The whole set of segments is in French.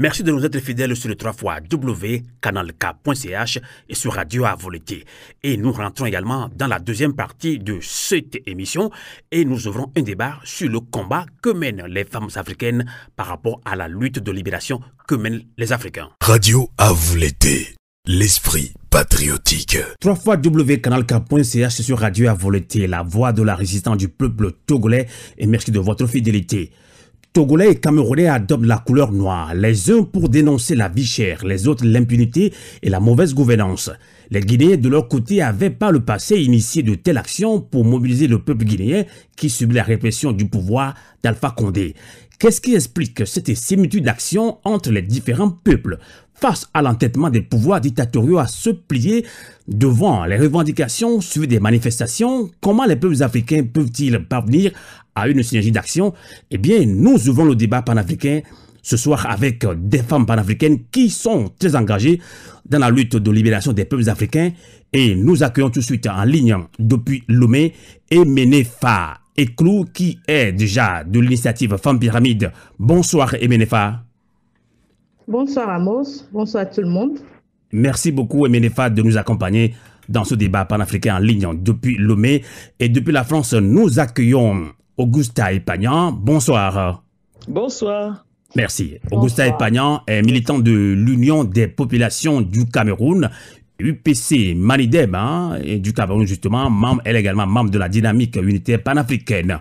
Merci de nous être fidèles sur le 3 fois www.canalk.ch et sur Radio à Volonté. Et nous rentrons également dans la deuxième partie de cette émission et nous ouvrons un débat sur le combat que mènent les femmes africaines par rapport à la lutte de libération que mènent les Africains. Radio à Volonté, l'esprit patriotique. 3 fois www.canalk.ch sur Radio à Volonté, la voix de la résistance du peuple togolais et merci de votre fidélité. Togolais et Camerounais adoptent la couleur noire, les uns pour dénoncer la vie chère, les autres l'impunité et la mauvaise gouvernance. Les Guinéens de leur côté avaient par le passé initié de telles actions pour mobiliser le peuple guinéen qui subit la répression du pouvoir d'Alpha Condé. Qu'est-ce qui explique cette similitude d'action entre les différents peuples? Face à l'entêtement des pouvoirs dictatoriaux à se plier devant les revendications suivies des manifestations Comment les peuples africains peuvent-ils parvenir à une synergie d'action? Eh bien, nous ouvrons le débat panafricain ce soir avec des femmes panafricaines qui sont très engagées dans la lutte de libération des peuples africains et nous accueillons tout de suite en ligne depuis Lomé Emenefa Eklou qui est déjà de l'initiative Femmes Pyramide. Bonsoir Emenefa. Bonsoir Amos, bonsoir tout le monde. Merci beaucoup Emenefa de nous accompagner dans ce débat panafricain en ligne depuis Lomé et depuis la France nous accueillons Augusta Epagnan. Bonsoir. Bonsoir. Merci. Augusta Epagnan est militant de l'Union des populations du Cameroun, UPC Manidem hein, et du Cameroun justement, membre, elle est également membre de la dynamique unitaire panafricaine.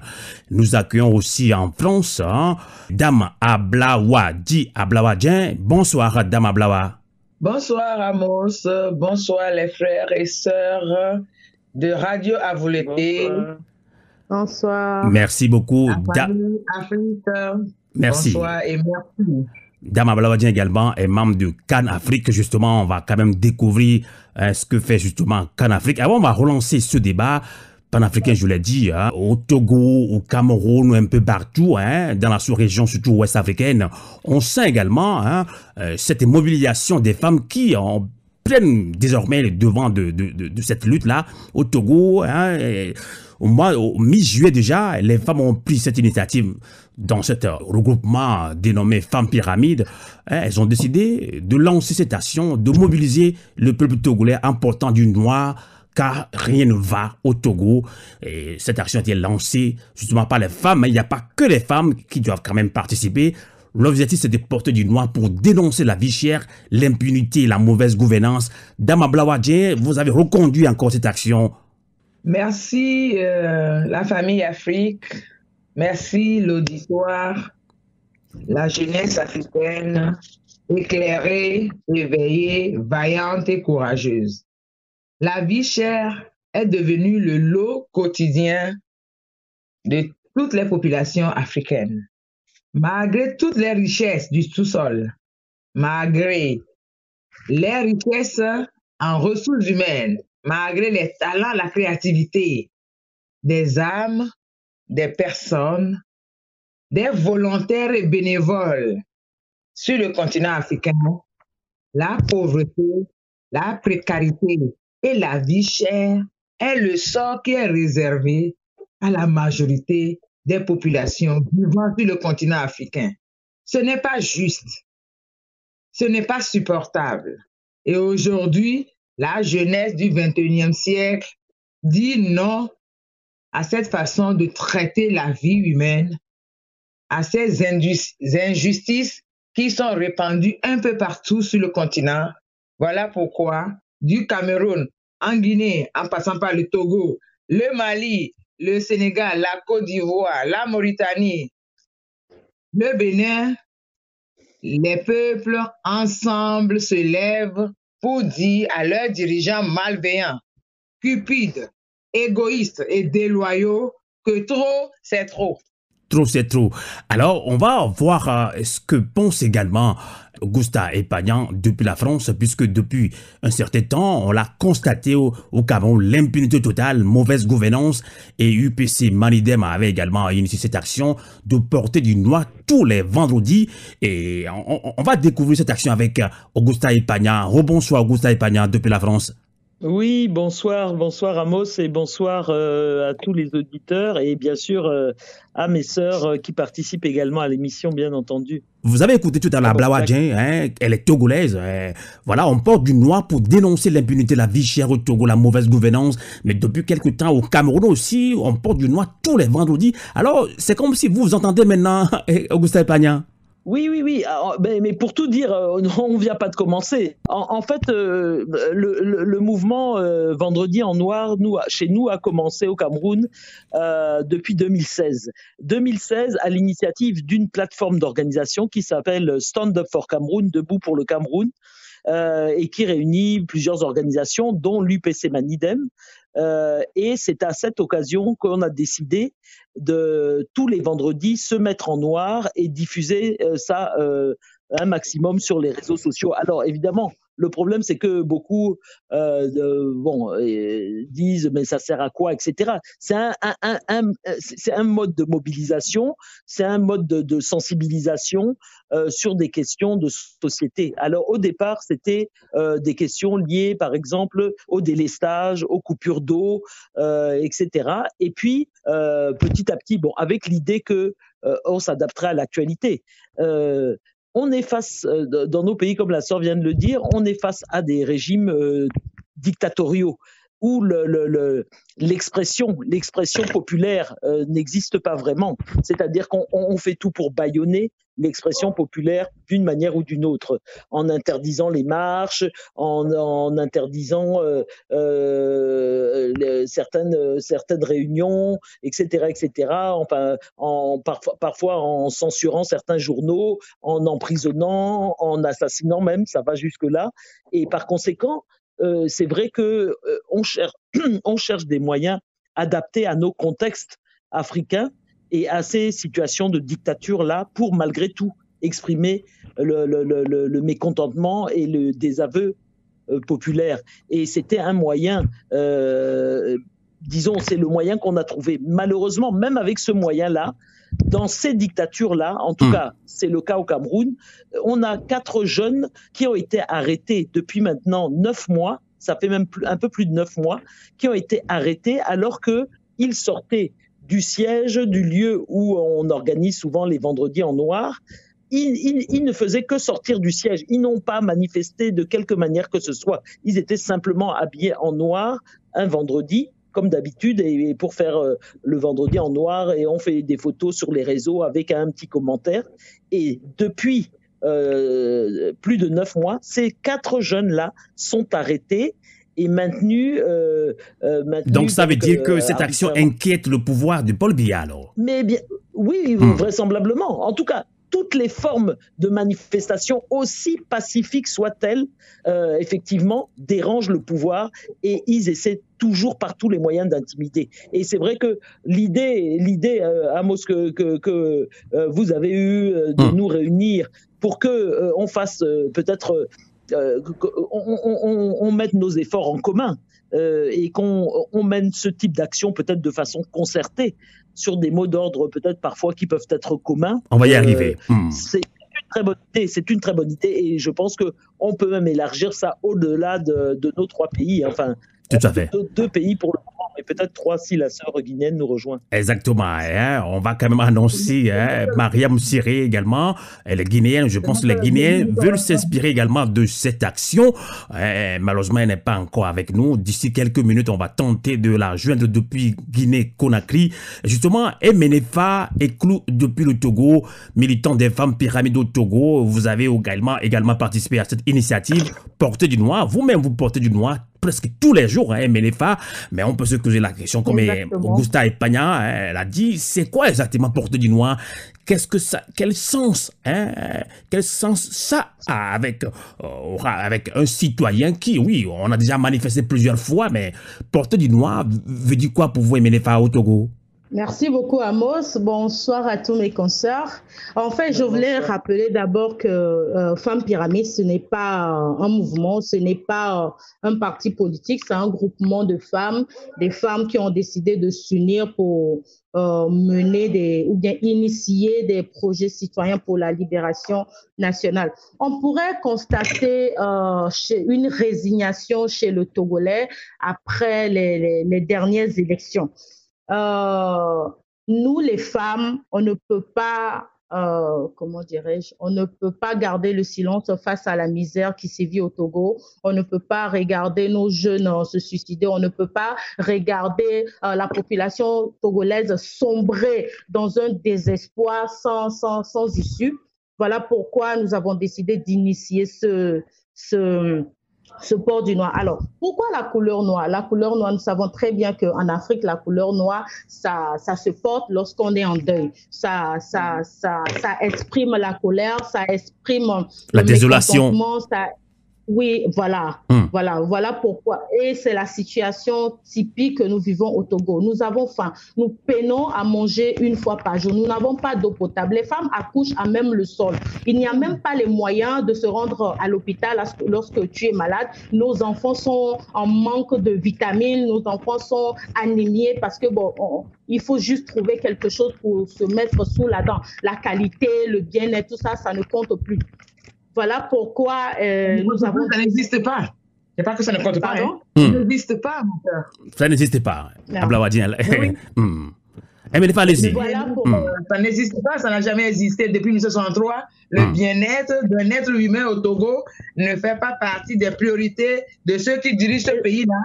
Nous accueillons aussi en France hein, Dame Ablawa, dit Ablawadien. Bonsoir Dame Ablawa. Bonsoir Amos, bonsoir les frères et sœurs de Radio Avoleté. Bonsoir. Merci beaucoup. Merci. Bonsoir et merci. Dama Blawadien également est membre de Cannes Afrique. Justement, on va quand même découvrir hein, ce que fait justement Cannes Afrique. Avant, on va relancer ce débat panafricain, je l'ai dit, hein, au Togo, au Cameroun, un peu partout, hein, dans la sous-région, surtout ouest africaine. On sent également euh, cette mobilisation des femmes qui en prennent désormais le devant de, cette lutte-là. Au Togo, au mois, au mi-juillet déjà, les femmes ont pris cette initiative dans ce regroupement dénommé Femmes Pyramides. Hein, elles ont décidé de lancer cette action, de mobiliser le peuple togolais en portant du noir, car rien ne va au Togo. Et cette action a été lancée justement par les femmes, mais il n'y a pas que les femmes qui doivent quand même participer. L'objectif, c'est de porter du noir pour dénoncer la vie chère, l'impunité, la mauvaise gouvernance. Dama Blawadje, vous avez reconduit encore cette action Merci euh, la famille Afrique, merci l'auditoire, la jeunesse africaine, éclairée, éveillée, vaillante et courageuse. La vie chère est devenue le lot quotidien de toutes les populations africaines. Malgré toutes les richesses du sous-sol, malgré les richesses en ressources humaines, malgré les talents, la créativité des âmes, des personnes, des volontaires et bénévoles sur le continent africain, la pauvreté, la précarité et la vie chère est le sort qui est réservé à la majorité des populations vivant sur le continent africain. Ce n'est pas juste. Ce n'est pas supportable. Et aujourd'hui, la jeunesse du 21e siècle dit non à cette façon de traiter la vie humaine, à ces injustices qui sont répandues un peu partout sur le continent. Voilà pourquoi du Cameroun, en Guinée, en passant par le Togo, le Mali, le Sénégal, la Côte d'Ivoire, la Mauritanie, le Bénin, les peuples ensemble se lèvent pour dire à leurs dirigeants malveillants, cupides, égoïstes et déloyaux que trop, c'est trop. Trop, c'est trop. Alors, on va voir euh, ce que pense également Augusta Epagnan depuis la France, puisque depuis un certain temps, on l'a constaté au, Cameroun, l'impunité totale, mauvaise gouvernance, et UPC Manidem avait également initié cette action de porter du noir tous les vendredis, et on, va découvrir cette action avec Augusta Epagnan. Rebonsoir Augusta Epagnan depuis la France. Oui, bonsoir, bonsoir Amos et bonsoir euh, à tous les auditeurs et bien sûr euh, à mes sœurs euh, qui participent également à l'émission, bien entendu. Vous avez écouté tout à l'heure Blawadjen, hein, elle est togolaise. Hein. voilà, on porte du noir pour dénoncer l'impunité, la vie chère au Togo, la mauvaise gouvernance. Mais depuis quelque temps, au Cameroun aussi, on porte du noir tous les vendredis. Alors, c'est comme si vous vous entendez maintenant, Augustin Pagnan. Oui, oui, oui. Ah, oh, mais pour tout dire, euh, on vient pas de commencer. En, fait, euh, le, mouvement euh, Vendredi en Noir, chez nous, a commencé au Cameroun depuis 2016. 2016, à l'initiative d'une plateforme d'organisation qui s'appelle Stand Up for Cameroun, Debout pour le Cameroun. et qui réunit plusieurs organisations, dont l'UPC Manidem, euh, et c'est à cette occasion qu'on a décidé de tous les vendredis se mettre en noir et diffuser euh, ça euh, un maximum sur les réseaux sociaux. Alors évidemment, le problème, c'est que beaucoup euh, bon, disent mais ça sert à quoi, etc. C'est un, mode de mobilisation, c'est un mode de, sensibilisation euh, sur des questions de société. Alors au départ, c'était euh, des questions liées, par exemple, au délestage, aux coupures d'eau, euh, etc. Et puis petit à petit, bon, avec l'idée que on s'adapterait à l'actualité on est face, euh, dans nos pays, comme la sœur vient de le dire, on est face à des régimes euh, dictatoriaux où l'expression, l'expression populaire euh, n'existe pas vraiment. C'est-à-dire qu'on fait tout pour bâillonner l'expression populaire d'une manière ou d'une autre, en interdisant les marches, en, interdisant euh, euh, certaines, réunions, etc., etc. Enfin, en, parfois en censurant certains journaux, en emprisonnant, en assassinant même, ça va jusque là. Et par conséquent, c'est vrai que euh, on, cherche, des moyens adaptés à nos contextes africains et à ces situations de dictature-là pour malgré tout exprimer le, mécontentement et le désaveu euh, populaire. Et c'était un moyen, euh, disons, c'est le moyen qu'on a trouvé. Malheureusement, même avec ce moyen-là, dans ces dictatures-là, en tout hmm. cas, c'est le cas au Cameroun, on a quatre jeunes qui ont été arrêtés depuis maintenant neuf mois, ça fait même un peu plus de neuf mois, qui ont été arrêtés alors qu'ils sortaient du siège du lieu où on organise souvent les vendredis en noir. Ils, ne faisaient que sortir du siège. Ils n'ont pas manifesté de quelque manière que ce soit. Ils étaient simplement habillés en noir un vendredi comme d'habitude, et, pour faire euh, le vendredi en noir, et on fait des photos sur les réseaux avec un petit commentaire. Et depuis euh, plus de neuf mois, ces quatre jeunes-là sont arrêtés et maintenus. Euh, donc ça veut dire que cette action inquiète le pouvoir de Paul Biya alors? Mais bien, oui, hmm. vraisemblablement. En tout cas, toutes les formes de manifestation, aussi pacifiques soient-elles, euh, effectivement, dérangent le pouvoir et ils essaient toujours par tous les moyens d'intimider. Et c'est vrai que l'idée, l'idée, euh, Amos, que, que, euh, vous avez eu de hmm. nous réunir pour que on fasse peut-être, on, on, mette nos efforts en commun. Et qu'on mène ce type d'action peut-être de façon concertée sur des mots d'ordre peut-être parfois qui peuvent être communs. On va y arriver. Euh, hmm. C'est une très bonne idée, c'est une très bonne idée et je pense que on peut même élargir ça au-delà de, de, nos trois pays. Enfin, tout à fait. Deux, pays pour le mais peut-être trois si la sœur guinéenne nous rejoint. Exactement. Hein. On va quand même annoncer hein, Mariam Siré également. Elle est guinéenne. Je pense que les Guinéens veulent s'inspirer également de cette action. Hein, malheureusement, elle n'est pas encore avec nous. D'ici quelques minutes, on va tenter de la joindre depuis Guinée-Conakry. Justement, Emenefa Clou depuis le Togo, militant des femmes pyramides au Togo. Vous avez également, également participé à cette initiative. Portez du noir. Vous-même, vous portez du noir presque tous les jours, hein, Menefa, mais on peut se poser la question, comme Augusta Epagna, hein, elle a dit, c'est quoi exactement porter du noir Qu'est-ce que ça, quel sens, hein, quel sens ça a avec, euh, avec un citoyen qui, oui, on a déjà manifesté plusieurs fois, mais porter du noir veut dire quoi pour vous, Menefa, au Togo? Merci beaucoup, Amos. Bonsoir à tous mes consoeurs. En fait, je voulais rappeler d'abord que euh, Femmes Pyramide, ce n'est pas euh, un mouvement, ce n'est pas euh, un parti politique, c'est un groupement de femmes, des femmes qui ont décidé de s'unir pour mener des, ou bien initier des projets citoyens pour la libération nationale. On pourrait constater chez, une résignation chez le Togolais après les, les dernières élections. Euh, nous, les femmes, on ne peut pas, euh, comment dirais-je, on ne peut pas garder le silence face à la misère qui sévit au Togo. On ne peut pas regarder nos jeunes se suicider. On ne peut pas regarder euh, la population togolaise sombrer dans un désespoir sans, sans, sans issue. Voilà pourquoi nous avons décidé d'initier ce, ce, ce port du noir. Alors, pourquoi la couleur noire? La couleur noire, nous savons très bien qu'en Afrique, la couleur noire, ça, ça se porte lorsqu'on est en deuil. Ça, ça, ça, ça exprime la colère, ça exprime la désolation. Ça, oui, voilà, hmm. voilà, voilà pourquoi. Et c'est la situation typique que nous vivons au Togo. Nous avons faim, nous peinons à manger une fois par jour. Nous n'avons pas d'eau potable. Les femmes accouchent à même le sol. Il n'y a même pas les moyens de se rendre à l'hôpital lorsque tu es malade. Nos enfants sont en manque de vitamines, nos enfants sont anémiés parce que bon, il faut juste trouver quelque chose pour se mettre sous la dent. La qualité, le bien-être, tout ça, ça ne compte plus. Voilà pourquoi euh, nous avons... Ça n'existe pas. C'est pas que ça ne compte pas. Hein. Hmm. Ça n'existe pas, mon père. Ça n'existe pas. Ablawadien. Oui. hmm. Eh, mais. Voilà pour, hmm. Ça n'existe pas, ça n'a jamais existé depuis 1963. Le bien-être d'un être humain au Togo ne fait pas partie des priorités de ceux qui dirigent ce pays-là.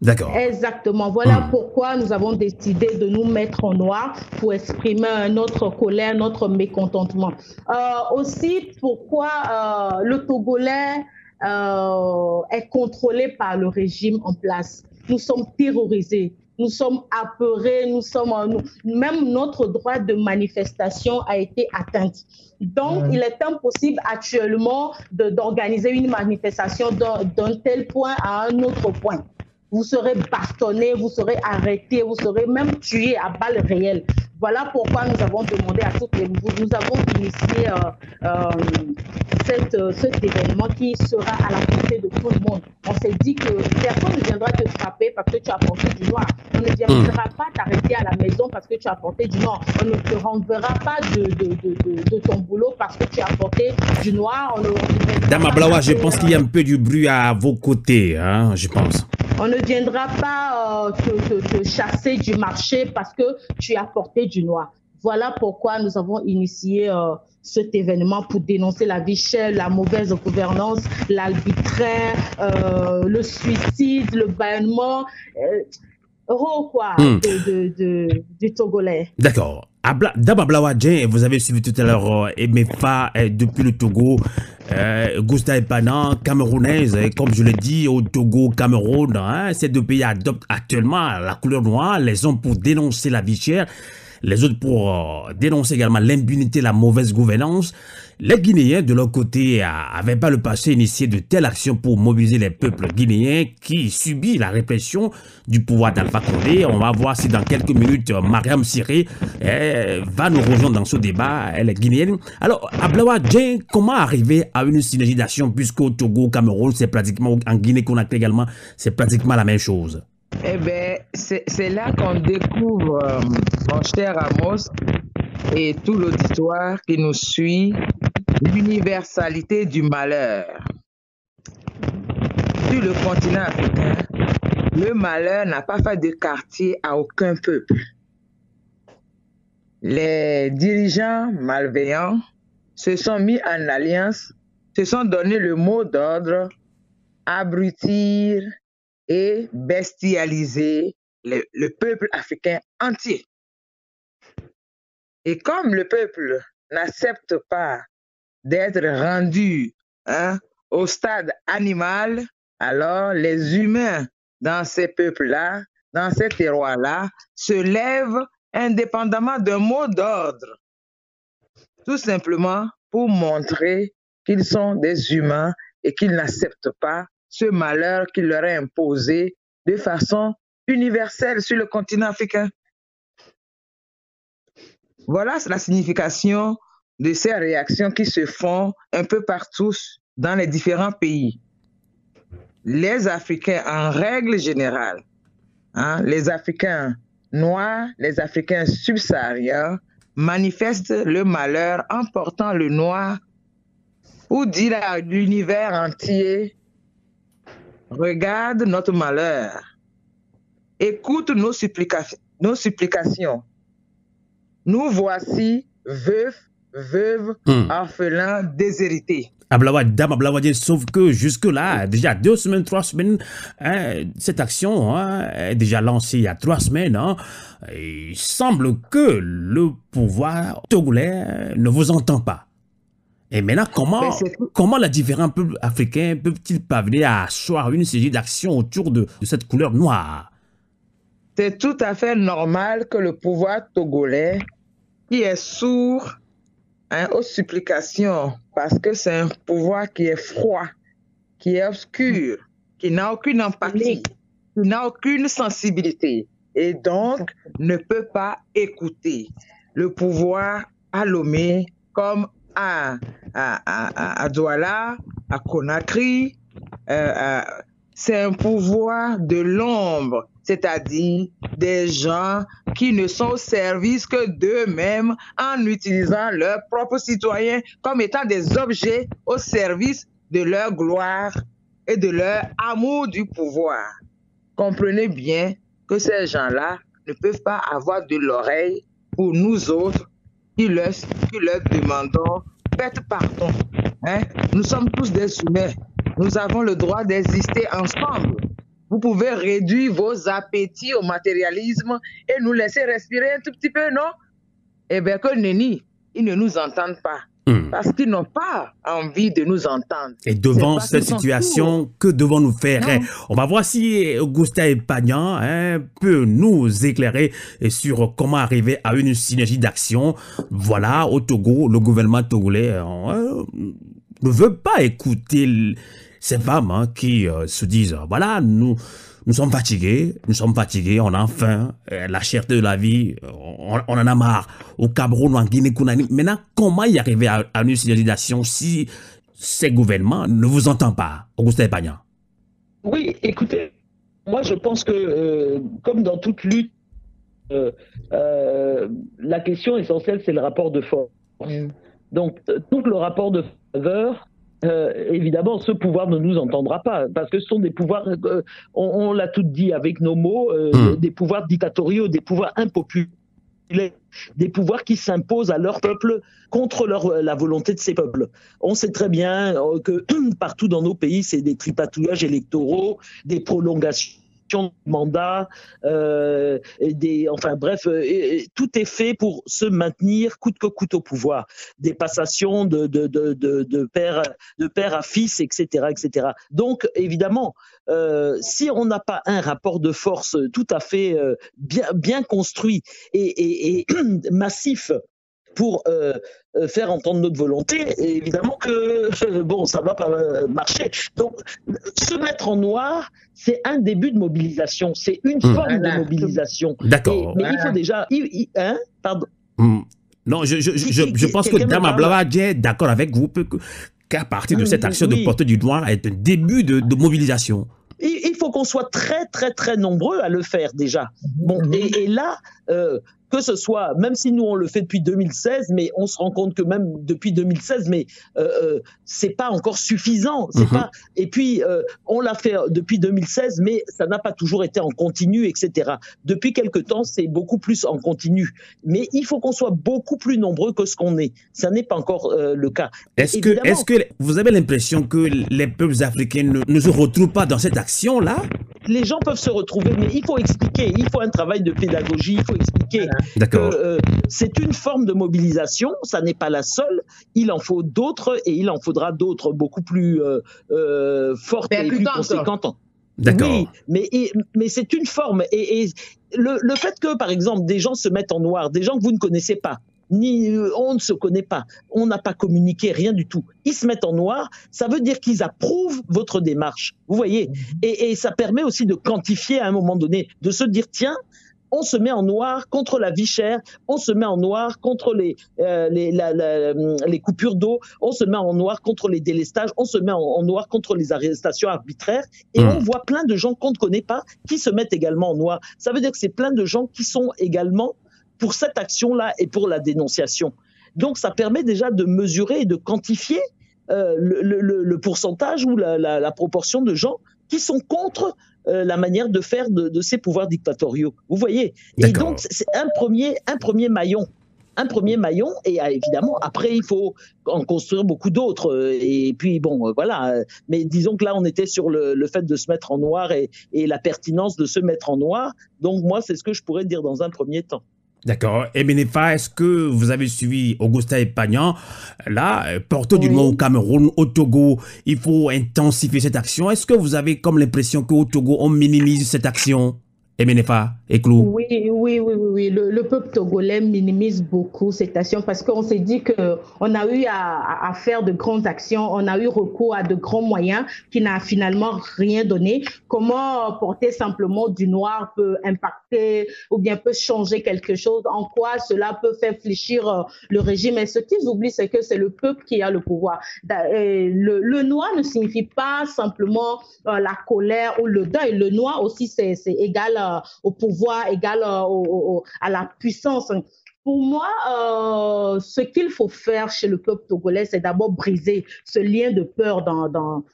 D'accord. Exactement. Voilà hmm. pourquoi nous avons décidé de nous mettre en noir pour exprimer notre colère, notre mécontentement. Euh, aussi, pourquoi euh, le Togolais euh, est contrôlé par le régime en place? Nous sommes terrorisés nous sommes apeurés, nous sommes, même notre droit de manifestation a été atteint. Donc, il est impossible actuellement d'organiser une manifestation d'un tel point à un autre point vous serez bastonné, vous serez arrêté, vous serez même tué à balles réelles. Voilà pourquoi nous avons demandé à toutes les nous avons initié euh, euh, cette, euh, cet événement qui sera à la portée de tout le monde. On s'est dit que personne ne viendra te frapper parce que tu as porté du noir. On ne viendra hmm. pas t'arrêter à la maison parce que tu as porté du noir. On ne te renverra pas de, de, de, de ton boulot parce que tu as porté du noir. Dama Blawa, je pense qu'il y a un peu du bruit à vos côtés, hein, je pense. On ne viendra pas euh, te, chasser du marché parce que tu as porté du noir. Voilà pourquoi nous avons initié euh, cet événement pour dénoncer la vie chère, la mauvaise gouvernance, l'arbitraire, euh, le suicide, le bâillement. Euro quoi, hmm. de, du Togolais. D'accord. D'abord, vous avez suivi tout à l'heure euh, Emefa euh, depuis le Togo, euh, Gustave Panan, camerounaise, comme je l'ai dit, au Togo, Cameroun, hein, ces deux pays adoptent actuellement la couleur noire, les hommes pour dénoncer la vie chère les autres pour euh, dénoncer également l'impunité, la mauvaise gouvernance. Les Guinéens, de leur côté, n'avaient pas le passé initié de telles actions pour mobiliser les peuples guinéens qui subissent la répression du pouvoir d'Alpha Condé. On va voir si dans quelques minutes, Mariam Siré eh, va nous rejoindre dans ce débat. Elle est guinéenne. Alors, Ablawa Djen, comment arriver à une synergie d'action puisqu'au Togo, au Cameroun, c'est pratiquement, en Guinée-Conakry également, c'est pratiquement la même chose? Eh bien, c'est là qu'on découvre, euh, mon cher Amos et tout l'auditoire qui nous suit, l'universalité du malheur. Sur le continent africain, le malheur n'a pas fait de quartier à aucun peuple. Les dirigeants malveillants se sont mis en alliance, se sont donné le mot d'ordre abrutir, et bestialiser le, peuple africain entier. Et comme le peuple n'accepte pas d'être rendu hein, au stade animal, alors les humains dans ces peuples-là, dans ces terroirs-là, se lèvent indépendamment d'un mot d'ordre, tout simplement pour montrer qu'ils sont des humains et qu'ils n'acceptent pas ce malheur qui leur est imposé de façon universelle sur le continent africain. Voilà la signification de ces réactions qui se font un peu partout dans les différents pays. Les Africains, en règle générale, hein, les Africains noirs, les Africains subsahariens, manifestent le malheur en portant le noir ou dire à l'univers entier, regarde notre malheur, écoute nos, nos supplications. Nous voici veufs, veuves, hmm. orphelins, déshérités. sauf que jusque-là, déjà deux semaines, trois semaines, hein, cette action hein, est déjà lancée il y a trois semaines. Hein. il semble que le pouvoir togolais ne vous entend pas. Et maintenant, comment, comment les différents peuples africains peuvent-ils parvenir à asseoir une série d'actions autour de, cette couleur noire? C'est tout à fait normal que le pouvoir togolais, qui est sourd hein, aux supplications, parce que c'est un pouvoir qui est froid, qui est obscur, qui n'a aucune empathie, qui n'a aucune sensibilité, et donc ne peut pas écouter le pouvoir à Lomé comme à, à, à, Douala, à Conakry. Euh, c'est un pouvoir de l'ombre, c'est-à-dire des gens qui ne sont au service que d'eux-mêmes en utilisant leurs propres citoyens comme étant des objets au service de leur gloire et de leur amour du pouvoir. Comprenez bien que ces gens-là ne peuvent pas avoir de l'oreille pour nous autres qui leur, leur demandons faites pardon. Hein? Nous sommes tous des humains. Nous avons le droit d'exister ensemble. Vous pouvez réduire vos appétits au matérialisme et nous laisser respirer un tout petit peu, non? Eh bien, que nenni, ils ne nous entendent pas. Hmm. Parce qu'ils n'ont pas envie de nous entendre. Et devant cette situation, que devons-nous faire? On va voir si Augustin Epagnan hein, peut nous éclairer sur comment arriver à une synergie d'action. Voilà, au Togo, le gouvernement togolais euh, ne veut pas écouter ces femmes hein, qui euh, se disent, voilà, nous nous sommes fatigués, nous sommes fatigués, on a faim, euh, la cherté de la vie, on, en a marre. Au Cameroun, en Guinée-Conakry. Maintenant, comment y arriver à, une civilisation si ces gouvernements ne vous entendent pas, Augustin Epagnan Oui, écoutez, moi je pense que, euh, comme dans toute lutte, euh, la question essentielle, c'est le rapport de force. Donc, tout le rapport de faveur euh, évidemment, ce pouvoir ne nous entendra pas, parce que ce sont des pouvoirs, euh, on, l'a tout dit avec nos mots, euh, hmm. des pouvoirs dictatoriaux, des pouvoirs impopulaires, des pouvoirs qui s'imposent à leur peuple contre leur, la volonté de ces peuples. On sait très bien que partout dans nos pays, c'est des tripatouillages électoraux, des prolongations de mandat, euh, enfin bref, euh, tout est fait pour se maintenir coûte que coûte au pouvoir. Des passations de, père, à fils, etc. etc. Donc évidemment, euh, si on n'a pas un rapport de force tout à fait bien, construit et massif pour euh, euh, faire entendre notre volonté, évidemment que bon, ça va pas euh, marcher. Donc, se mettre en noir, c'est un début de mobilisation, c'est une hmm. forme de mobilisation. D'accord. Mais il faut déjà, hein, pardon. Hmm. Non, je, je, je, je pense que Dama Blavadje est d'accord avec vous qu'à partir de cette action de porter du noir est un début de, de mobilisation il faut qu'on soit très très très nombreux à le faire déjà. Bon, et, et là, euh, que ce soit, même si nous on le fait depuis 2016, mais on se rend compte que même depuis 2016, mais euh, euh, c'est pas encore suffisant. C'est mhm. pas. Et puis euh, on l'a fait depuis 2016, mais ça n'a pas toujours été en continu, etc. Depuis quelque temps, c'est beaucoup plus en continu. Mais il faut qu'on soit beaucoup plus nombreux que ce qu'on est. Ça n'est pas encore euh, le cas. Est-ce que, est-ce que vous avez l'impression que les peuples africains ne, ne se retrouvent pas dans cette action là Les gens peuvent se retrouver, mais il faut expliquer. Il faut un travail de pédagogie. Il faut expliquer. D'accord. Euh, c'est une forme de mobilisation, ça n'est pas la seule. Il en faut d'autres et il en faudra d'autres beaucoup plus euh, euh, fortes et plus conséquentes. D'accord. Oui, mais, mais c'est une forme. Et, le, le, fait que, par exemple, des gens se mettent en noir, des gens que vous ne connaissez pas, ni on ne se connaît pas, on n'a pas communiqué, rien du tout. Ils se mettent en noir, ça veut dire qu'ils approuvent votre démarche. Vous voyez et, et, ça permet aussi de quantifier à un moment donné, de se dire tiens, on se met en noir contre la vie chère, on se met en noir contre les, euh, les, les, coupures d'eau, on se met en noir contre les délestages, on se met en, noir contre les arrestations arbitraires, et hmm. on voit plein de gens qu'on ne connaît pas qui se mettent également en noir. Ça veut dire que c'est plein de gens qui sont également pour cette action-là et pour la dénonciation. Donc ça permet déjà de mesurer et de quantifier euh, le, pourcentage ou la, proportion de gens qui sont contre euh, la manière de faire de, ces pouvoirs dictatoriaux. Vous voyez? Et donc, c'est un premier, un premier maillon. Un premier maillon, et euh, évidemment, après, il faut en construire beaucoup d'autres. Et puis, bon, voilà. Mais disons que là, on était sur le, fait de se mettre en noir et, et la pertinence de se mettre en noir. Donc, moi, c'est ce que je pourrais dire dans un premier temps. D'accord. Et Benefa, est-ce que vous avez suivi Augusta Epagnan Là, porte du nom au Cameroun, au Togo, il faut intensifier cette action. Est-ce que vous avez comme l'impression qu'au Togo, on minimise cette action? Et Clou. Oui, oui, oui, oui, Le, peuple togolais minimise beaucoup cette action parce qu'on s'est dit qu'on a eu à, faire de grandes actions, on a eu recours à de grands moyens qui n'a finalement rien donné. Comment porter simplement du noir peut impacter ou bien peut changer quelque chose? En quoi cela peut faire fléchir euh, le régime? Et ce qu'ils oublient, c'est que c'est le peuple qui a le pouvoir. Le, noir ne signifie pas simplement euh, la colère ou le deuil. Le noir aussi, c'est égal euh, au pouvoir, égal euh, à la puissance. Pour moi, euh, ce qu'il faut faire chez le peuple togolais, c'est d'abord briser ce lien de peur dans,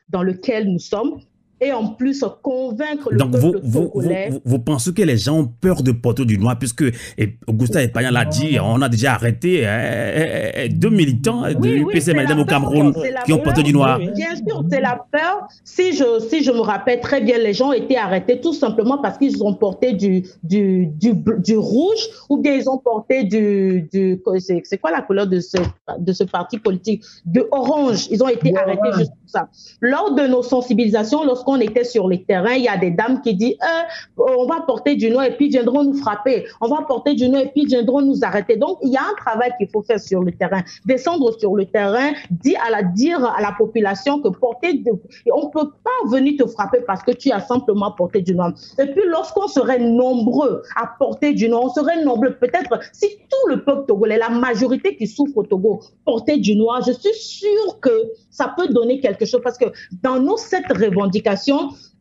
dans lequel nous sommes et en plus convaincre le Donc peuple vous, vous, vous, vous, pensez que les gens ont peur de porter du noir puisque et Augustin Epagnan l'a dit, on a déjà arrêté hein, hein, deux militants de l'UPC Madame au Cameroun qui ont porté du noir. Bien sûr, c'est la peur. Si je, si je me rappelle très bien, les gens ont été arrêtés tout simplement parce qu'ils ont porté du, du, du, du, rouge ou bien ils ont porté du... du c'est quoi la couleur de ce, de ce parti politique? De orange. Ils ont été arrêtés juste pour ça. Lors de nos sensibilisations, lorsqu'on on était sur les terrains, il y a des dames qui disent euh, on va porter du noir et puis viendront nous frapper. On va porter du noir et puis viendront nous arrêter. Donc, il y a un travail qu'il faut faire sur le terrain. Descendre sur le terrain, dire à la, à la population que porter de, on peut pas venir te frapper parce que tu as simplement porté du noir. Et puis, lorsqu'on serait nombreux à porter du noir, on serait nombreux. Peut-être si tout le peuple togolais, la majorité qui souffre au Togo, portait du noir, je suis sûre que ça peut donner quelque chose parce que dans nos sept revendications,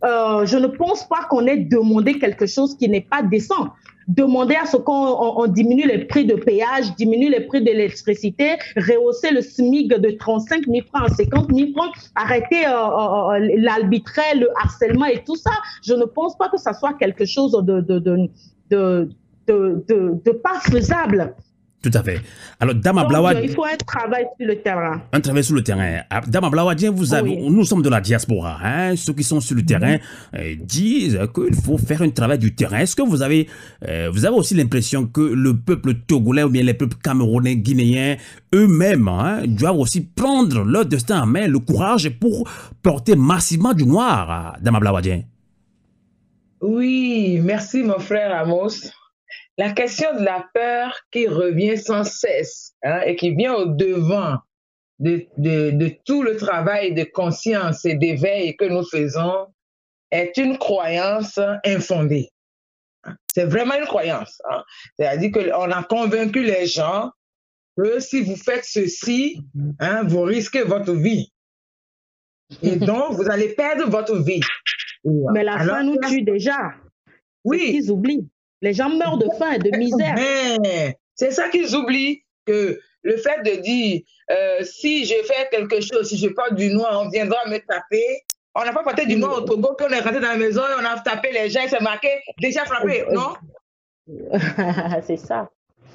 euh, je ne pense pas qu'on ait demandé quelque chose qui n'est pas décent. Demander à ce qu'on diminue les prix de péage, diminue les prix de l'électricité, rehausser le SMIC de 35 000 francs à 50 000 francs, arrêter euh, euh, l'arbitraire, le harcèlement et tout ça. Je ne pense pas que ça soit quelque chose de pas faisable. Tout à fait. Alors, Dama Blawa... Il faut un travail sur le terrain. Un travail sur le terrain. Ah, Dama Blawadien, vous avez, nous sommes de la diaspora. Hein? Ceux qui sont sur le terrain euh, disent qu'il faut faire un travail du terrain. Est-ce que vous avez, euh, vous avez aussi l'impression que le peuple togolais ou bien les peuples camerounais, guinéens, eux-mêmes, hein, doivent aussi prendre leur destin en main, le courage pour porter massivement du noir, Dama Blawadien? Oui, merci mon frère Amos la question de la peur qui revient sans cesse hein, et qui vient au devant de, de, tout le travail de conscience et d'éveil que nous faisons est une croyance infondée. C'est vraiment une croyance. Hein. C'est-à-dire qu'on a convaincu les gens que si vous faites ceci, hein, vous risquez votre vie. Et donc, vous allez perdre votre vie. Mais la faim nous tue déjà. Oui. Ils oublient. Les gens meurent de faim et de misère. C'est ça qu'ils oublient, que le fait de dire, euh, si je fais quelque chose, si je porte du noir, on viendra me taper. On n'a pas porté du noir au Togo, qu'on est rentré dans la maison et on a tapé les gens, c'est marqué, déjà frappé, non? C'est ça.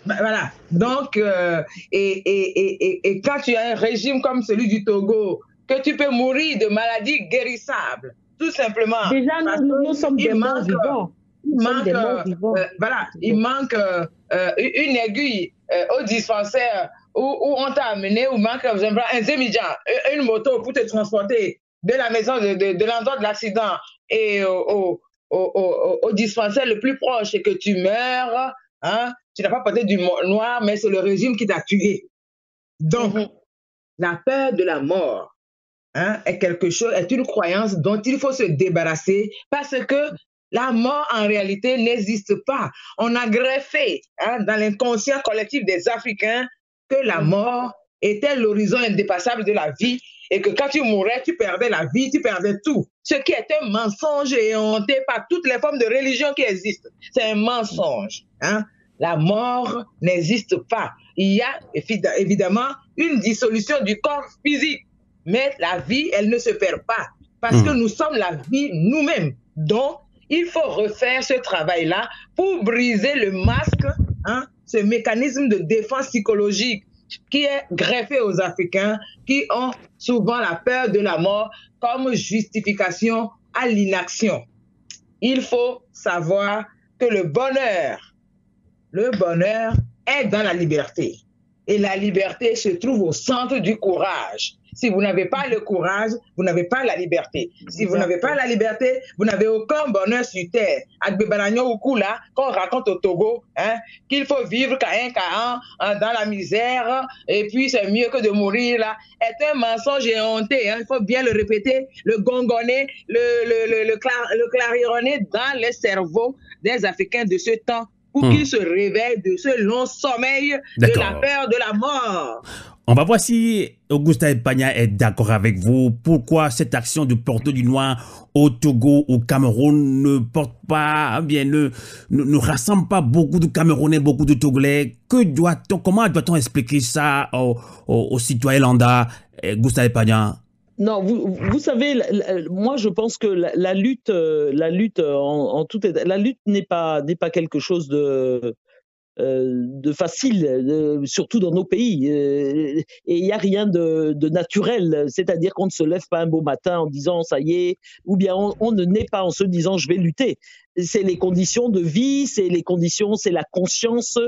Ben, voilà. Donc, euh, et, et, et, et, quand tu as un régime comme celui du Togo, que tu peux mourir de maladies guérissables, tout simplement. Déjà, nous, nous, sommes des morts vivants il manque, euh, voilà, il manque euh, euh, une aiguille au dispensaire où, où on t'a amené, ou manque, un une moto pour te transporter de la maison, de, de, l'endroit de l'accident et au, au, au, dispensaire le plus proche et que tu meurs, hein, tu n'as pas porté du noir, mais c'est le régime qui t'a tué. Donc, mm-hmm. la peur de la mort hein, est quelque chose, est une croyance dont il faut se débarrasser parce que La mort, en réalité, n'existe pas. On a greffé hein, dans l'inconscient collectif des Africains que la mort était l'horizon indépassable de la vie et que quand tu mourais, tu perdais la vie, tu perdais tout. Ce qui est un mensonge et honté par toutes les formes de religion qui existent. C'est un mensonge. Hein? La mort n'existe pas. Il y a évidemment une dissolution du corps physique, mais la vie, elle ne se perd pas parce que hmm. nous sommes la vie nous-mêmes. Donc, il faut refaire ce travail-là pour briser le masque, hein, ce mécanisme de défense psychologique qui est greffé aux Africains qui ont souvent la peur de la mort comme justification à l'inaction. Il faut savoir que le bonheur, le bonheur est dans la liberté. Et la liberté se trouve au centre du courage. Si vous n'avez pas le courage, vous n'avez pas la liberté. Si vous n'avez pas la liberté, vous n'avez aucun bonheur sur terre. là, qu'on raconte au Togo, hein, qu'il faut vivre qu'à un cas hein, dans la misère, et puis c'est mieux que de mourir là, est un mensonge et honté. Hein. Il faut bien le répéter, le gongonner, le, le, le, le, clarironner dans les cerveaux des Africains de ce temps pour hmm. qu'ils se réveillent de ce long sommeil de la peur de la mort. On va voir si Augusta Epagna est d'accord avec vous. Pourquoi cette action de porter du noir au Togo, au Cameroun ne porte pas, bien, ne, ne, rassemble pas beaucoup de Camerounais, beaucoup de Togolais? Comment doit-on expliquer ça aux, citoyens lambda, Augusta Epagna? Non, vous, savez, moi je pense que la, lutte, la lutte en, la lutte n'est pas n'est pas quelque chose de euh, de facile, surtout dans nos pays. Euh, et il n'y a rien de, naturel, c'est-à-dire qu'on ne se lève pas un beau matin en disant ça y est, ou bien on, ne naît pas en se disant je vais lutter. C'est les conditions de vie, c'est les conditions, c'est la conscience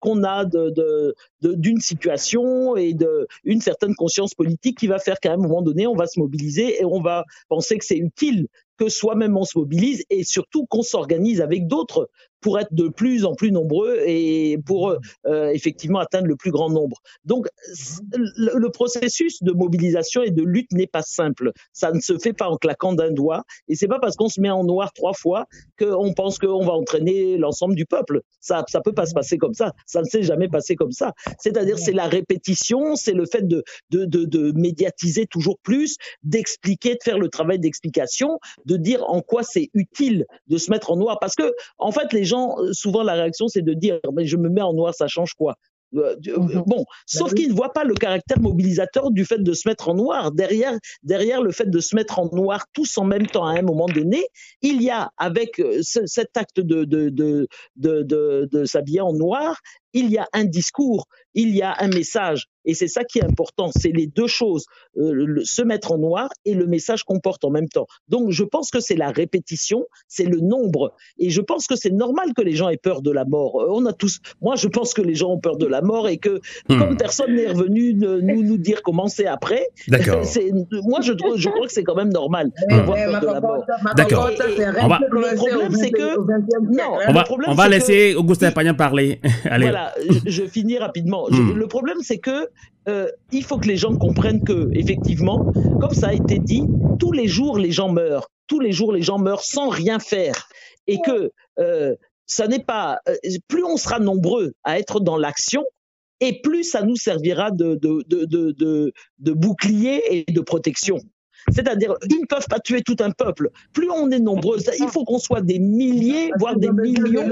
qu'on a de, d'une situation et d'une certaine conscience politique qui va faire qu'à un moment donné, on va se mobiliser et on va penser que c'est utile que soi-même on se mobilise et surtout qu'on s'organise avec d'autres pour être de plus en plus nombreux et pour euh, effectivement atteindre le plus grand nombre. Donc le, processus de mobilisation et de lutte n'est pas simple. Ça ne se fait pas en claquant d'un doigt et c'est pas parce qu'on se met en noir trois fois qu'on pense qu'on va entraîner l'ensemble du peuple. Ça ça peut pas se passer comme ça. Ça ne s'est jamais passé comme ça. C'est-à-dire c'est la répétition, c'est le fait de, de, de, de médiatiser toujours plus, d'expliquer, de faire le travail d'explication, de dire en quoi c'est utile de se mettre en noir parce que en fait les euh, souvent, la réaction, c'est de dire, mais je me mets en noir, ça change quoi? Euh, euh, mhm. Bon, sauf bah qu'ils ne voient pas le caractère mobilisateur du fait de se mettre en noir. Derrière, derrière le fait de se mettre en noir tous en même temps à un moment donné, il y a avec cet acte de, de, de, de, de s'habiller en noir, il y a un discours, il y a un message. Et c'est ça qui est important, c'est les deux choses, euh, se mettre en noir et le message qu'on porte en même temps. Donc je pense que c'est la répétition, c'est le nombre. Et je pense que c'est normal que les gens aient peur de la mort. Euh, on a tous, moi je pense que les gens ont peur de la mort et que hmm. comme personne n'est revenu nous, nous dire comment c'est après, moi je, je crois que c'est quand même normal d'avoir peur de la mort. D'accord. Le problème c'est que... Non, on va, on va laisser Augustin Pagnan parler. Allez je, finis rapidement. Hmm. le problème, c'est que euh, il faut que les gens comprennent que, effectivement, comme ça a été dit, tous les jours les gens meurent. Tous les jours les gens meurent sans rien faire, et que euh, ça n'est pas. Euh, plus on sera nombreux à être dans l'action, et plus ça nous servira de, de, de, de bouclier et de protection. C'est-à-dire, ils ne peuvent pas tuer tout un peuple. Plus on est nombreux, il faut qu'on soit des milliers, voire des millions,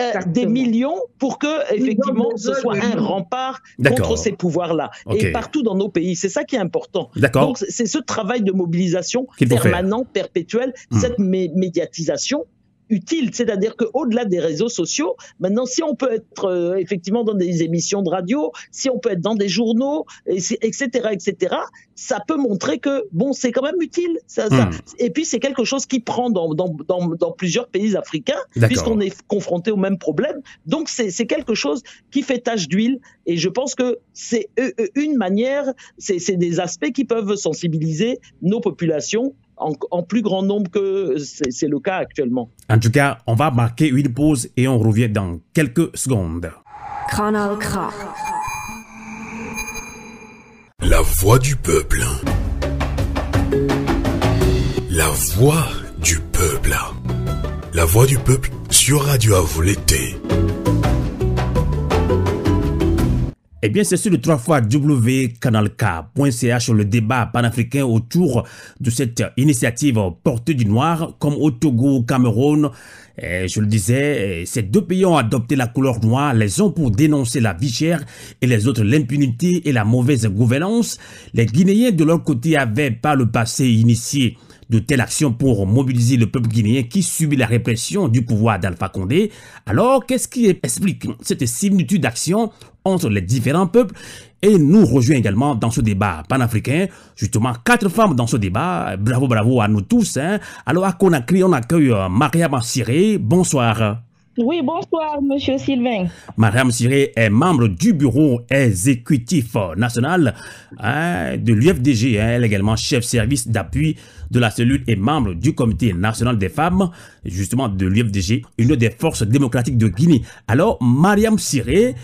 euh, des millions, pour que effectivement ce soit un rempart contre ces pouvoirs-là. Et partout dans nos pays, c'est ça qui est important. Donc c'est ce travail de mobilisation permanent, perpétuel, hmm. cette médiatisation utile. C'est-à-dire qu'au-delà des réseaux sociaux, maintenant, si on peut être euh, effectivement dans des émissions de radio, si on peut être dans des journaux, etc., etc., ça peut montrer que, bon, c'est quand même utile. Ça, hmm. Et puis, c'est quelque chose qui prend dans, dans, dans, dans plusieurs pays africains, puisqu'on est confronté au même problème. Donc, c'est quelque chose qui fait tache d'huile. Et je pense que c'est euh, euh, une manière, c'est des aspects qui peuvent sensibiliser nos populations en, plus grand nombre que c'est le cas actuellement. En tout cas, on va marquer une pause et on revient dans quelques secondes. Canal La voix du peuple. La voix du peuple. La voix du peuple sur Radio à l'été. Eh bien, c'est sur le 3 fois wcanalk.ch le débat panafricain autour de cette initiative portée du noir, comme au Togo, au Cameroun. Et je le disais, ces deux pays ont adopté la couleur noire, les uns pour dénoncer la vie chère et les autres l'impunité et la mauvaise gouvernance. Les Guinéens de leur côté avaient par le passé initié de telles actions pour mobiliser le peuple guinéen qui subit la répression du pouvoir d'Alpha Condé. Alors, qu'est-ce qui explique cette similitude d'action entre les différents peuples? Et nous rejoint également dans ce débat panafricain, justement quatre femmes dans ce débat. Bravo, bravo à nous tous. Hein. Alors à Conakry, on accueille euh, Mariam Siré. Bonsoir. Oui, bonsoir, monsieur Sylvain. Mariam Siré est membre du bureau exécutif national hein, de l'UFDG. Hein. Elle est également chef service d'appui de la cellule et membre du comité national des femmes, justement de l'UFDG, une des forces démocratiques de Guinée. Alors, Mariam Siré,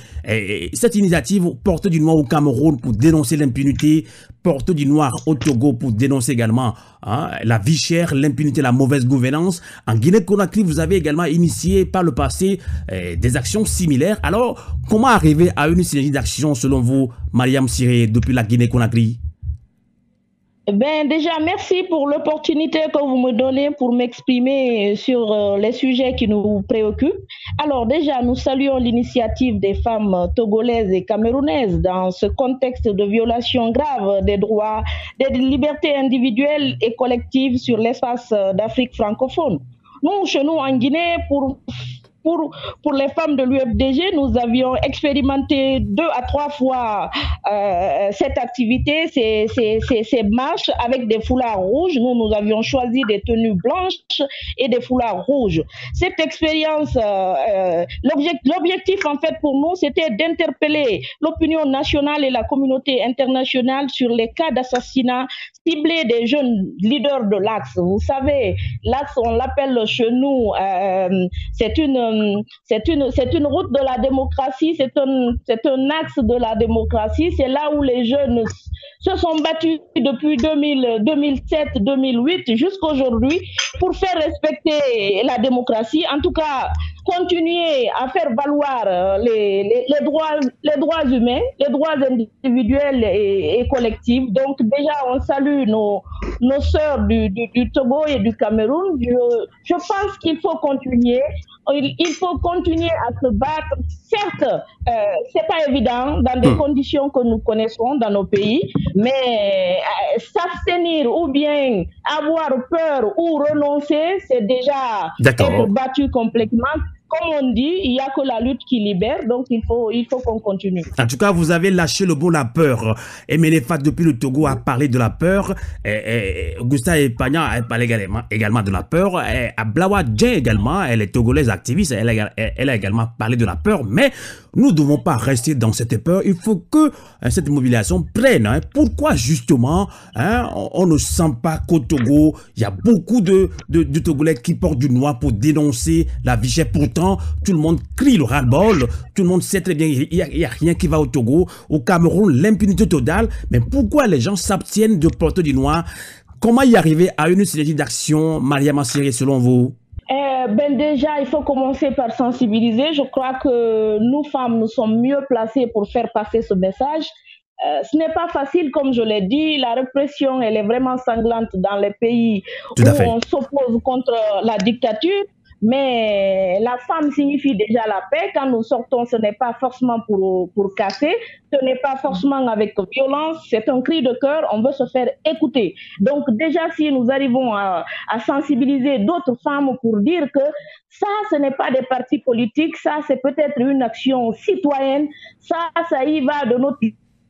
cette initiative porte du noir au Cameroun pour dénoncer l'impunité, porte du noir au Togo pour dénoncer également hein, la vie chère, l'impunité, la mauvaise gouvernance. En Guinée-Conakry, vous avez également initié par le passé eh, des actions similaires. Alors, comment arriver à une synergie d'action selon vous, Mariam Siré, depuis la Guinée-Conakry? Ben déjà, merci pour l'opportunité que vous me donnez pour m'exprimer sur euh, les sujets qui nous préoccupent. Alors déjà, nous saluons l'initiative des femmes togolaises et camerounaises dans ce contexte de violation grave des droits, des libertés individuelles et collectives sur l'espace d'Afrique francophone. Nous, chez nous en Guinée, pour pour, les femmes de l'UFDG, nous avions expérimenté deux à trois fois euh, cette activité, ces, marches avec des foulards rouges. Nous, nous avions choisi des tenues blanches et des foulards rouges. Cette expérience, euh, euh l'objectif en fait pour nous, c'était d'interpeller l'opinion nationale et la communauté internationale sur les cas d'assassinat ciblés des jeunes leaders de l'Axe. Vous savez, l'Axe, on l'appelle chez nous, c'est une c'est une, route de la démocratie, c'est un, axe de la démocratie. C'est là où les jeunes se sont battus depuis 2000, 2007, 2008 jusqu'à aujourd'hui pour faire respecter la démocratie. En tout cas, continuer à faire valoir euh, les, les, droits, les droits humains, les droits individuels et, collectifs. Donc déjà, on salue nos, nos sœurs du, du, Togo et du Cameroun. Je, je pense qu'il faut continuer il faut continuer à se battre. Certes, euh, c'est pas évident dans des hmm. conditions que nous connaissons dans nos pays, mais euh, s'abstenir ou bien avoir peur ou renoncer, c'est déjà être battu complètement comme on dit, il n'y a que la lutte qui libère, donc il faut, il faut qu'on continue. En tout cas, vous avez lâché le mot la peur. Et Menefat, depuis le Togo, a parlé de la peur. Et, Gustave Epagnan a parlé également, également de la peur. Et Ablawa Djen également, elle est togolaise activiste, elle elle a également parlé de la peur. Mais nous ne devons pas rester dans cette peur. Il faut que hein, cette mobilisation prenne. Hein. Pourquoi justement hein, on, ne sent pas qu'au Togo, il y a beaucoup de, de, de, Togolais qui portent du noir pour dénoncer la vie. Pourtant, tout le monde crie le ras-le-bol. Tout le monde sait très bien qu'il n'y a, rien qui va au Togo. Au Cameroun, l'impunité totale. Mais pourquoi les gens s'abstiennent de porter du noir? Comment y arriver à une synergie d'action, Maria Massiri, selon vous? Eh, ben déjà, il faut commencer par sensibiliser. Je crois que nous, femmes, nous sommes mieux placées pour faire passer ce message. Euh, ce n'est pas facile, comme je l'ai dit. La répression, elle est vraiment sanglante dans les pays où on s'oppose contre la dictature. Mais la femme signifie déjà la paix. Quand nous sortons, ce n'est pas forcément pour, pour casser, ce n'est pas forcément avec violence, c'est un cri de cœur, on veut se faire écouter. Donc déjà, si nous arrivons à, à sensibiliser d'autres femmes pour dire que ça, ce n'est pas des partis politiques, ça, c'est peut-être une action citoyenne, ça, ça y va de notre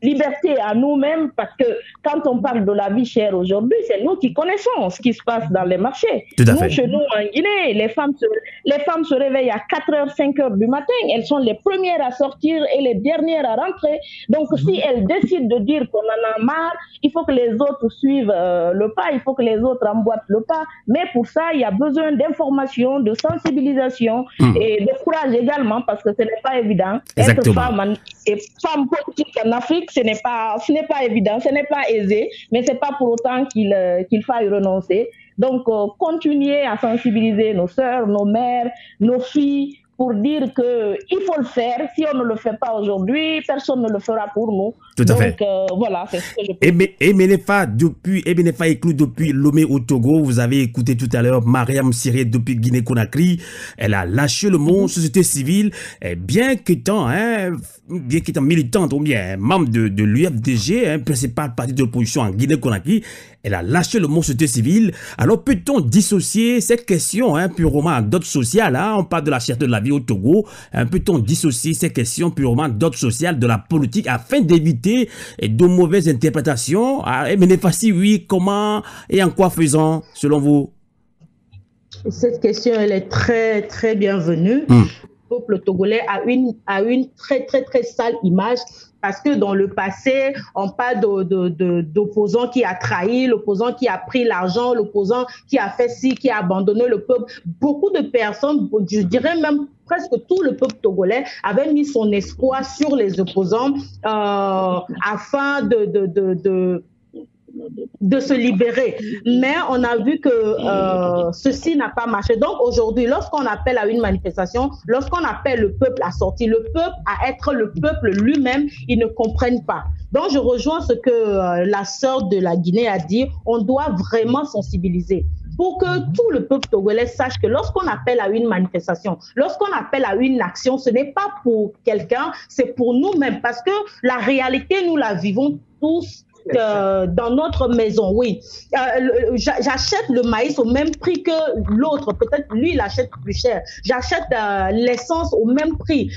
liberté à nous-mêmes, parce que quand on parle de la vie chère aujourd'hui, c'est nous qui connaissons ce qui se passe dans les marchés. nous, chez nous, en Guinée, les femmes, se, les femmes se réveillent à 4h, 5h du matin. Elles sont les premières à sortir et les dernières à rentrer. Donc, si mhm. elles décident de dire qu'on en a marre, il faut que les autres suivent euh, le pas, il faut que les autres emboîtent le pas. Mais pour ça, il y a besoin d'information, de sensibilisation mhm. et de courage également, parce que ce n'est pas évident. Être femme, et femme politique en Afrique, ce n'est pas, ce n'est pas évident, ce n'est pas aisé, mais c'est pas pour autant qu'il euh, qu'il faille renoncer. Donc, euh, continuer à sensibiliser nos sœurs, nos mères, nos filles pour dire que il faut le faire. Si on ne le fait pas aujourd'hui, personne ne le fera pour nous. Tout à Donc, fait. euh, voilà, c'est ce que je Et, Mé- et Ménéfa, depuis, et Ménéfa éclut depuis Lomé au Togo, vous avez écouté tout à l'heure Mariam Siré depuis Guinée-Conakry, elle a lâché le mot société civile, et bien qu'étant, hein, bien qu'étant militante ou bien membre de, de l'UFDG, hein, principal parti de l'opposition en Guinée-Conakry, elle a lâché le mot société civile. Alors peut-on dissocier cette question hein, purement d'ordre social hein, On parle de la cherté de la vie au Togo. hein, peut-on dissocier ces questions purement d'ordre social de la politique afin d'éviter eh, de mauvaises interprétations? Ah, eh, Mais Néfassi, oui, comment et en quoi faisant, selon vous? Cette question, elle est très, très bienvenue. Hmm. Le peuple togolais a une, a une très, très, très sale image parce que dans le passé, on parle d'opposants qui a trahi, l'opposant qui a pris l'argent, l'opposant qui a fait ci, qui a abandonné le peuple. Beaucoup de personnes, je dirais même presque tout le peuple togolais avait mis son espoir sur les opposants euh, afin de de se libérer. Mais on a vu que euh, ceci n'a pas marché. Donc aujourd'hui, lorsqu'on appelle à une manifestation, lorsqu'on appelle le peuple à sortir, le peuple à être le peuple lui-même, ils ne comprennent pas. Donc je rejoins ce que euh, la sœur de la Guinée a dit. On doit vraiment sensibiliser pour que tout le peuple togolais sache que lorsqu'on appelle à une manifestation, lorsqu'on appelle à une action, ce n'est pas pour quelqu'un, c'est pour nous-mêmes. Parce que la réalité, nous la vivons tous euh, dans notre maison, oui. Euh, J'achète le maïs au même prix que l'autre. Peut-être lui, il achète plus cher. J'achète euh, l'essence au même prix.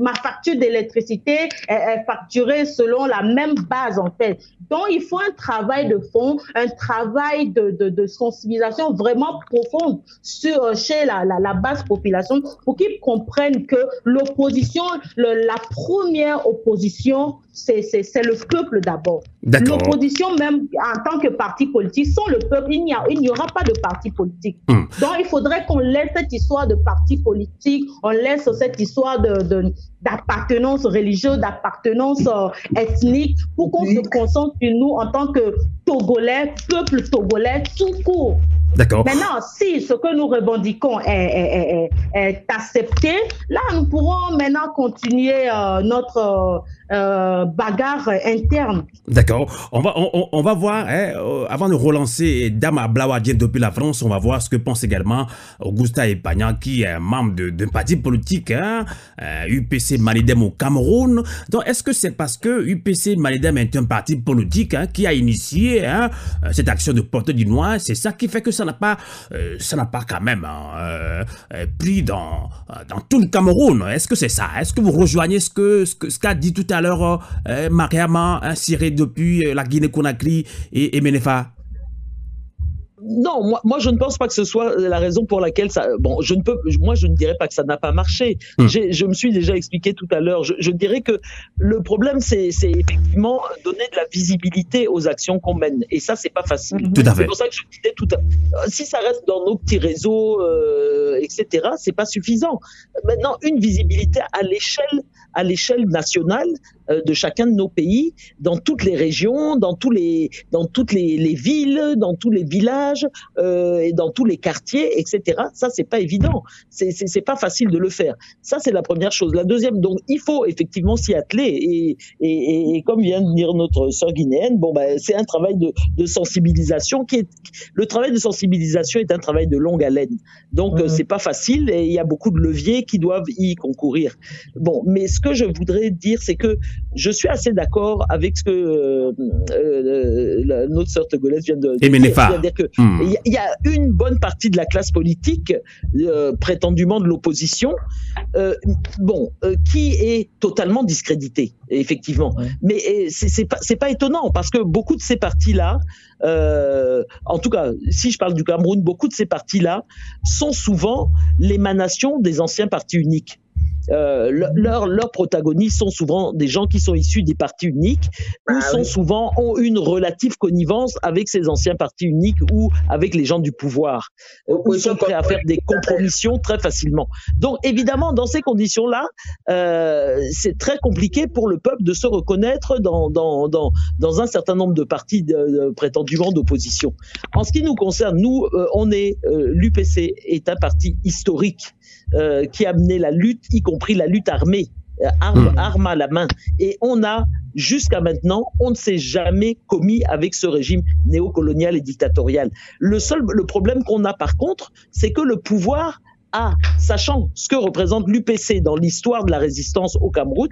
Ma facture d'électricité est, facturée selon la même base, en fait. Donc, il faut un travail de fond, un travail de, de, sensibilisation vraiment profonde sur, chez la, la, la basse population pour qu'ils comprennent que l'opposition, la première opposition, c'est c'est- c'est le peuple d'abord. D'accord. L'opposition, même en tant que parti politique, sans le peuple, il n'y a- il n'y aura pas de parti politique. Hmm. Donc, il faudrait qu'on laisse cette histoire de parti politique, on laisse cette histoire de- de- d'appartenance religieuse, d'appartenance euh, ethnique, pour qu'on se concentre sur nous en tant que Togolais, peuple togolais, tout court. D'accord. Maintenant, si ce que nous revendiquons est, est- est- est- est accepté, là, nous pourrons maintenant continuer euh, notre euh, euh, bagarre interne. D'accord. On va, on, va voir, hein, euh, avant de relancer Dama Blawadien depuis la France, on va voir ce que pense également Augusta Epagnan, qui est membre d'un parti politique, hein, euh, UPC Malidem au Cameroun. Donc, est-ce que c'est parce que UPC Malidem est un parti politique hein, qui a initié euh, cette action de porter du noir C'est ça qui fait que ça n'a pas, euh, ça pas quand même euh, euh, pris dans, euh, dans tout le Cameroun. Est-ce que c'est ça? Est-ce que vous rejoignez ce que ce que- ce qu'a dit tout à l'heure euh, Mariama hein, Siré depuis euh, la Guinée-Conakry et, et Non, moi, moi je ne pense pas que ce soit la raison pour laquelle ça. Bon, je ne peux, moi je ne dirais pas que ça n'a pas marché. J'ai- Je me suis déjà expliqué tout à l'heure. Je, je dirais que le problème c'est c'est effectivement donner de la visibilité aux actions qu'on mène, et ça c'est pas facile. Tout à C'est fait. pour ça que je disais tout à euh, si ça reste dans nos petits réseaux, euh, etc., c'est pas suffisant. Maintenant, une visibilité à l'échelle, à l'échelle nationale de chacun de nos pays, dans toutes les régions, dans tous les, dans toutes les, les villes, dans tous les villages euh, et dans tous les quartiers, etc. Ça, c'est pas évident. C'est, c'est, c'est pas facile de le faire. Ça, c'est la première chose. La deuxième, donc, il faut effectivement s'y atteler. Et, et, et, comme vient de dire notre sœur guinéenne, bon, ben, c'est un travail de, de sensibilisation qui est, le travail de sensibilisation est un travail de longue haleine. Donc, euh, Mhm. c'est pas facile et il y a beaucoup de leviers qui doivent y concourir. Bon, mais ce que je voudrais dire, c'est que je suis assez d'accord avec ce que euh, euh, la- notre sœur togolaise vient de, de Et dire. C'est-à-dire que Hmm. il y, a- il y a une bonne partie de la classe politique, euh, prétendument de l'opposition, euh, bon, euh, qui est totalement discréditée, effectivement. Ouais. Mais c'est pas, pas étonnant parce que beaucoup de ces partis-là, euh, en tout cas, si je parle du Cameroun, beaucoup de ces partis-là sont souvent l'émanation des anciens partis uniques. Euh, leurs protagonistes sont souvent des gens qui sont issus des partis uniques ou Ah sont oui. souvent ont une relative connivence avec ces anciens partis uniques ou avec les gens du pouvoir euh, ou sont prêts à faire des compromissions très facilement. Donc évidemment, dans ces conditions-là, euh, c'est très compliqué pour le peuple de se reconnaître dans, dans, dans, dans un certain nombre de partis de, de- prétendument d'opposition. En ce qui nous concerne, nous, euh, on est l'UPC est un parti historique euh, qui a mené la lutte, y compris la lutte armée, euh, arme, Mm. arme à la main. Et on a jusqu'à maintenant, on ne s'est jamais commis avec ce régime néocolonial et dictatorial. Le seul, le problème qu'on a par contre, c'est que le pouvoir a, sachant ce que représente l'UPC dans l'histoire de la résistance au Cameroun,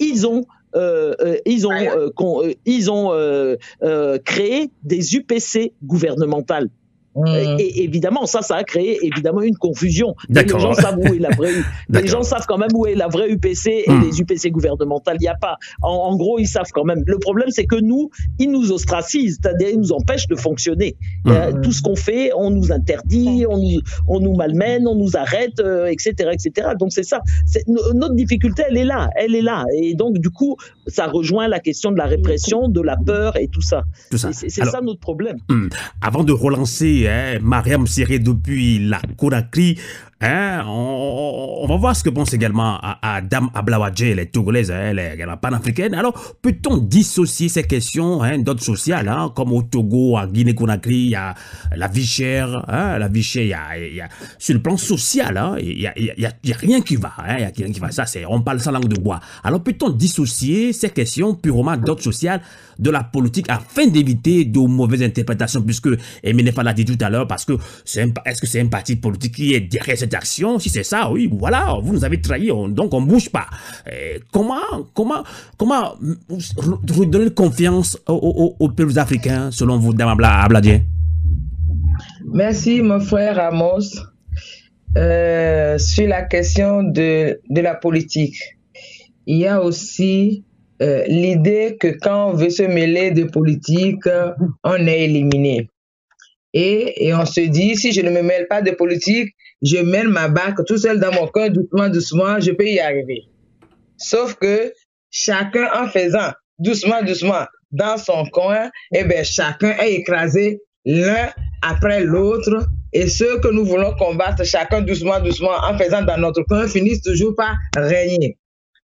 ils ont euh, euh, ils ont, euh, con- euh, ils ont euh, euh, créé des UPC gouvernementales. Euh, Et évidemment, ça, ça a créé évidemment une confusion. Les D'accord. gens savent où est la vraie. les gens savent quand même où est la vraie UPC et Hmm. les UPC gouvernementales. Il n'y a pas. En, en gros, ils savent quand même. Le problème, c'est que nous, ils nous ostracisent, c'est-à-dire ils nous empêchent de fonctionner. Euh, tout ce qu'on fait, on nous interdit, on nous, on nous malmène, on nous arrête, euh, etc., etc. Donc c'est ça. Notre difficulté, elle est là, elle est là. Et donc du coup, ça rejoint la question de la répression, de la peur et tout ça. Tout ça. Et C'est ça notre problème. Hmm. Avant de relancer hein, Mariam Siré depuis la Conakry, hein, on, va voir ce que pense également à, Dame Ablawadje, elle est togolaise, elle. Alors, peut-on dissocier ces questions hein, d'ordre social, hein, comme au Togo, à Guinée-Conakry, il y a la vie chère, la vie chère, y a, sur le plan social, il y a, rien qui va, il y a rien qui va. Ça, on parle sans langue de bois. Alors, peut-on dissocier ces questions purement d'ordre social de la politique afin d'éviter de mauvaises interprétations, puisque Emine l'a dit tout à l'heure, parce que est-ce que c'est un parti politique qui est derrière action Si c'est ça, oui, voilà, vous nous avez trahi, on- donc on bouge pas. Comment, comment, comment mm, re- redonner confiance aux, aux- aux peuples africains, selon vous, Dame Abla- Abladien Merci, mon frère Amos. Euh, sur la question de, la politique, il y a aussi euh, l'idée que quand on veut se mêler de politique, on est éliminé. Et, et on se dit, si je ne me mêle pas de politique, je mène ma barque tout seul dans mon cœur, doucement, doucement, je peux y arriver. Sauf que chacun en faisant doucement, doucement dans son coin, eh bien, chacun est écrasé l'un après l'autre. Et ceux que nous voulons combattre, chacun doucement, doucement, en faisant dans notre coin, finissent toujours par régner.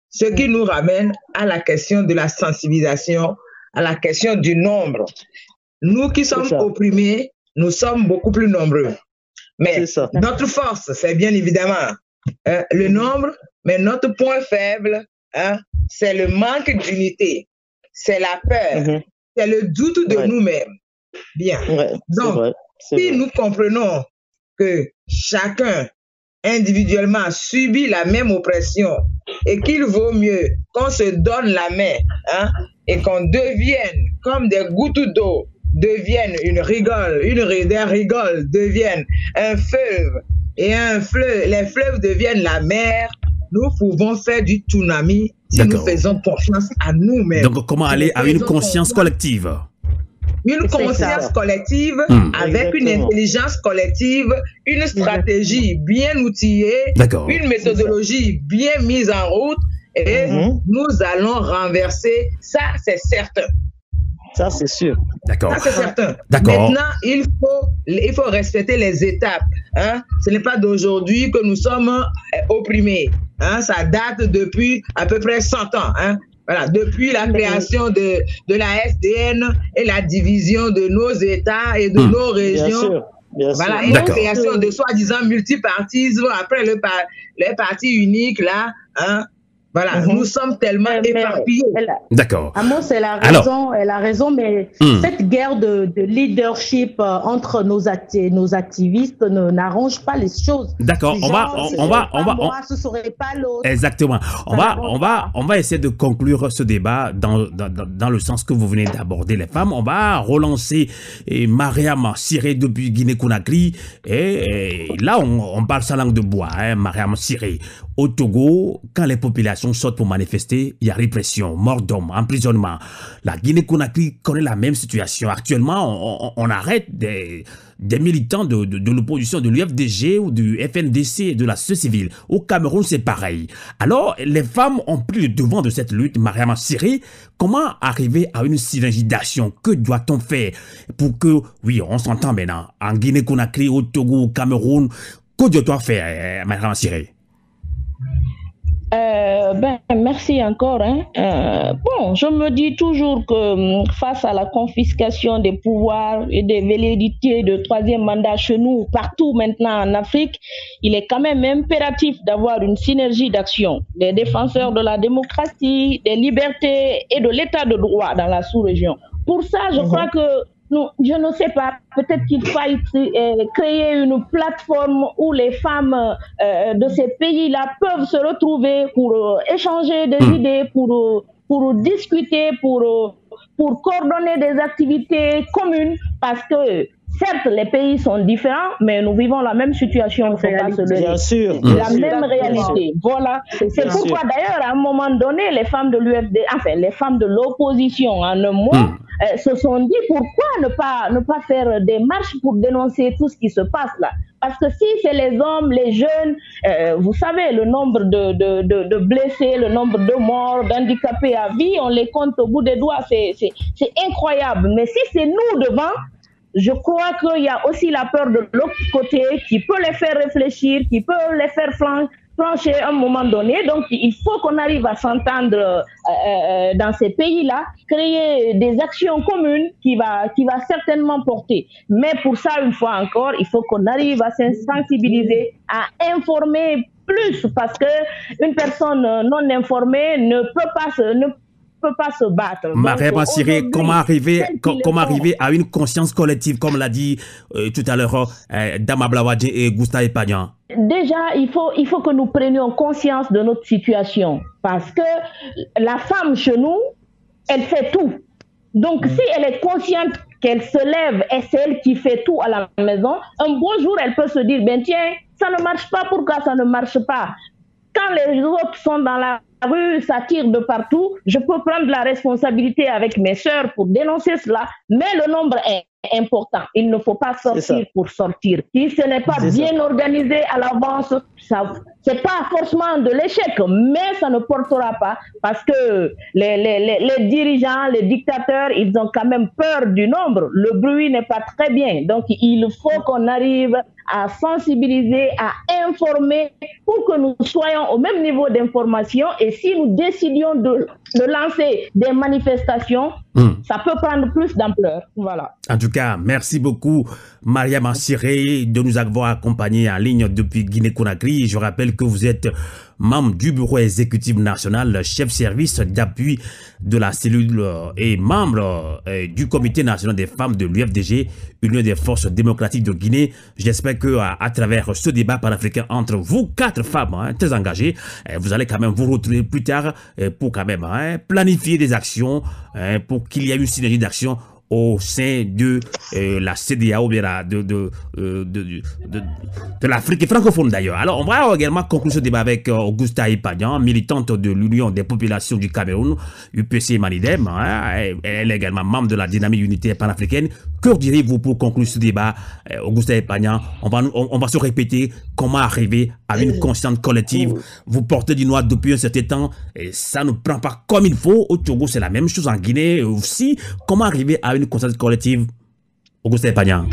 Ce qui nous ramène à la question de la sensibilisation, à la question du nombre. Nous qui sommes opprimés, nous sommes beaucoup plus nombreux. Mais ça. notre force, c'est bien évidemment euh, le nombre, mais notre point faible, hein, c'est le manque d'unité, c'est la peur, Mhm. c'est le doute de Ouais. nous-mêmes. Bien. Ouais, Donc, vrai. Si vrai. nous comprenons que chacun individuellement subit la même oppression et qu'il vaut mieux qu'on se donne la main hein, et qu'on devienne comme des gouttes d'eau, deviennent une rigole, une des rigoles deviennent un fleuve et un fleuve, les fleuves deviennent la mer, nous pouvons faire du tsunami si nous faisons confiance à nous-mêmes. Donc, comment aller à une conscience collective? Une conscience collective Hmm. avec une intelligence collective, une stratégie bien outillée, une méthodologie bien mise en route et Mhm. nous allons renverser. Ça, c'est certain. Ça, c'est sûr. D'accord. Ça, c'est certain. D'accord. Maintenant, il faut, il faut respecter les étapes. Hein? Ce n'est pas d'aujourd'hui que nous sommes euh, opprimés. Hein? Ça date depuis à peu près 100 ans. Hein? Voilà, depuis la création de, de la SDN et la division de nos États et de Hmm. nos Bien régions. sûr. Bien Voilà, sûr. et la création de soi-disant multipartisme après le, par- le parti unique, là. Hein? Voilà, Mhm. nous sommes tellement Mais- éparpillés. D'accord. Amos, elle a Alors. raison, elle a raison, mais Hmm. cette guerre de, de leadership euh, entre nos, acti- nos activistes ne- n'arrange pas les choses. D'accord. On va, on, va, on pas va, on- Moi, ce serait pas l'autre. Exactement. On Ça va, on va, on va essayer de conclure ce débat dans, dans, dans- le sens que vous venez d'aborder les femmes. On va relancer Mariam Siré depuis Guinée-Conakry. Et, et là, on, on parle sa langue de bois, hein, Mariam Siré. Au Togo, quand les populations population sortent pour manifester, il y a répression, mort d'hommes, emprisonnement. La Guinée-Conakry connaît la même situation. Actuellement, on, arrête des, militants de, l'opposition, de l'UFDG ou du FNDC et de la société civile. Au Cameroun, c'est pareil. Alors, les femmes ont pris le devant de cette lutte. Mariama Siré, comment arriver à une synergie d'action Que doit-on faire pour que, oui, on s'entend maintenant, en Guinée-Conakry, au Togo, au Cameroun, que doit-on faire, Mariama Siré? Euh, ben, merci encore. Hein. Euh, bon, je me dis toujours que hum, face à la confiscation des pouvoirs et des velléités de troisième mandat chez nous, partout maintenant en Afrique, il est quand même impératif d'avoir une synergie d'action des défenseurs de la démocratie, des libertés et de l'état de droit dans la sous-région. Pour ça, je mhm. crois que je ne sais pas. Peut-être qu'il faille euh, créer une plateforme où les femmes euh, de ces pays-là peuvent se retrouver pour euh, échanger des hmm. idées, pour, pour discuter, pour, pour coordonner des activités communes, parce que certes, les pays sont différents, mais nous vivons la même situation. Il faut pas se Bien sûr. La même réalité. Voilà. C'est pourquoi, d'ailleurs, à un moment donné, les femmes de l'UFD, enfin, les femmes de l'opposition, en un mot, hmm. Euh, se sont dit pourquoi ne pas, ne pas faire des marches pour dénoncer tout ce qui se passe là? Parce que si c'est les hommes, les jeunes, euh, vous savez, le nombre de, de, de, de, blessés, le nombre de morts, d'handicapés à vie, on les compte au bout des doigts, c'est incroyable. Mais si c'est nous devant, je crois qu'il y a aussi la peur de l'autre côté qui peut les faire réfléchir, qui peut les faire plancher à un moment donné. Donc, il faut qu'on arrive à s'entendre euh, euh, dans ces pays-là, créer des actions communes qui va, certainement porter. Mais pour ça, une fois encore, il faut qu'on arrive à sensibiliser, à informer plus, parce que une personne non informée ne peut pas se, peut pas se battre. Marie comment arriver, comment arriver à une conscience collective, comme l'a dit euh, tout à l'heure euh, Dama Blawadji et Gustave Pagnan Déjà, il faut, il faut que nous prenions conscience de notre situation parce que la femme chez nous, elle fait tout. Donc, mm. si elle est consciente qu'elle se lève et c'est elle qui fait tout à la maison, un bon jour, elle peut se dire, ben tiens, ça ne marche pas, pourquoi ça ne marche pas? Quand les autres sont dans la rue, ça tire de partout, je peux prendre la responsabilité avec mes sœurs pour dénoncer cela, mais le nombre est important. Il ne faut pas sortir pour sortir. Si ce n'est pas bien organisé à l'avance, ça, c'est pas forcément de l'échec, mais ça ne portera pas parce que les, les, les, dirigeants, les dictateurs, ils ont quand même peur du nombre. Le bruit n'est pas très bien. Donc, il faut qu'on arrive à sensibiliser, à informer pour que nous soyons au même niveau d'information. Et si nous décidions de, de lancer des manifestations, hmm. ça peut prendre plus d'ampleur. Voilà. En tout cas, merci beaucoup, Maria Massiré, de nous avoir accompagnés en ligne depuis Guinée-Conakry. Je rappelle que vous êtes membre du bureau exécutif national, chef service d'appui de la cellule euh, et membre euh, du comité national des femmes de l'UFDG, Union des forces démocratiques de Guinée. J'espère que à, travers ce débat panafricain entre vous quatre femmes hein, très engagées, euh, vous allez quand même vous retrouver plus tard pour quand même hein, planifier des actions pour qu'il y ait une synergie d'action au sein de euh, la CDAO, bien de, de, euh, de, de, de l'Afrique francophone d'ailleurs. Alors, on va également conclure ce débat avec euh, Augusta Ipagnan, militante de l'Union des populations du Cameroun, UPC Manidem. Hein, elle est également membre de la dynamique unitaire panafricaine. Que direz-vous pour conclure ce débat, Augusta Ipagnan on va, on, va se répéter comment arriver à une conscience collective. Vous portez du noir depuis un certain temps et ça ne prend pas comme il faut. Au Togo, c'est la même chose en Guinée aussi. Comment arriver à une conscience collective. Auguste Pagnan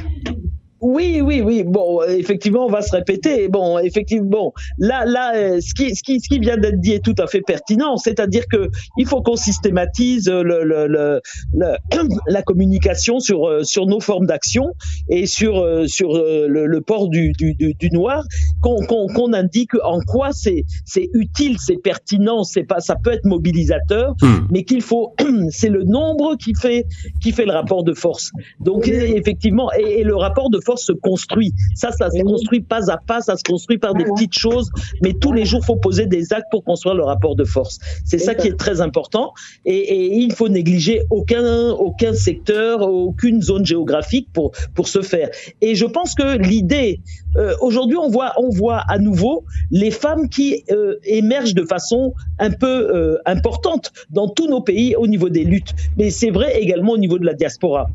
oui, oui, oui. Bon, effectivement, on va se répéter. Bon, effectivement, là, là, euh, ce qui, ce qui, ce qui vient d'être dit est tout à fait pertinent. C'est-à-dire que il faut qu'on systématise le, le, le, la communication sur euh, sur nos formes d'action et sur euh, sur le, port du, du, du, noir, qu'on qu'on indique en quoi c'est c'est utile, c'est pertinent, c'est pas, ça peut être mobilisateur, hmm. mais qu'il faut, c'est le nombre qui fait qui fait le rapport de force. Donc effectivement, et, et le rapport de force force se construit. Ça, ça se construit pas à pas, ça se construit par des petites choses, mais tous les jours, faut poser des actes pour construire le rapport de force. C'est ça qui est très important. Et, et il faut négliger aucun, aucun secteur, aucune zone géographique pour, pour ce faire. Et je pense que l'idée, euh, aujourd'hui, on voit, on voit à nouveau les femmes qui euh, émergent de façon un peu euh, importante dans tous nos pays au niveau des luttes. Mais c'est vrai également au niveau de la diaspora.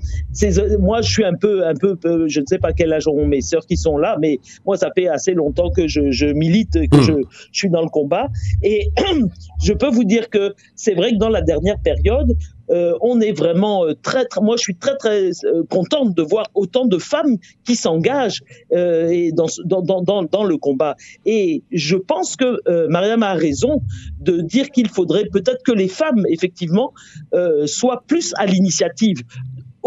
Moi, je suis un peu, un peu, je ne sais pas quel âge ont mes sœurs qui sont là, mais moi, ça fait assez longtemps que je, je milite, que hmm. je, je suis dans le combat. Et je peux vous dire que c'est vrai que dans la dernière période, euh, on est vraiment euh, très, très, moi je suis très très euh, contente de voir autant de femmes qui s'engagent dans, dans, dans, dans, le combat. Et je pense que Mariam a raison de dire qu'il faudrait peut-être que les femmes effectivement soient plus à l'initiative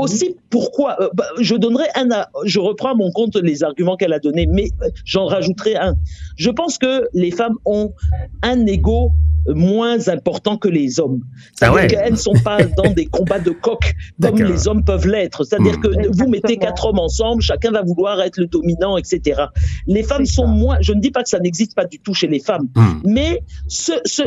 aussi pourquoi bah, je donnerai un je reprends à mon compte les arguments qu'elle a donnés mais j'en rajouterai un. Je pense que les femmes ont un ego moins important que les hommes. Ah C'est-à-dire qu'elles ne sont pas dans des combats de coq comme les hommes peuvent l'être. C'est-à-dire hmm. que vous mettez quatre hommes ensemble, chacun va vouloir être le dominant, etc. Les femmes sont moins. Je ne dis pas que ça n'existe pas du tout chez les femmes, hmm. mais ce, ce,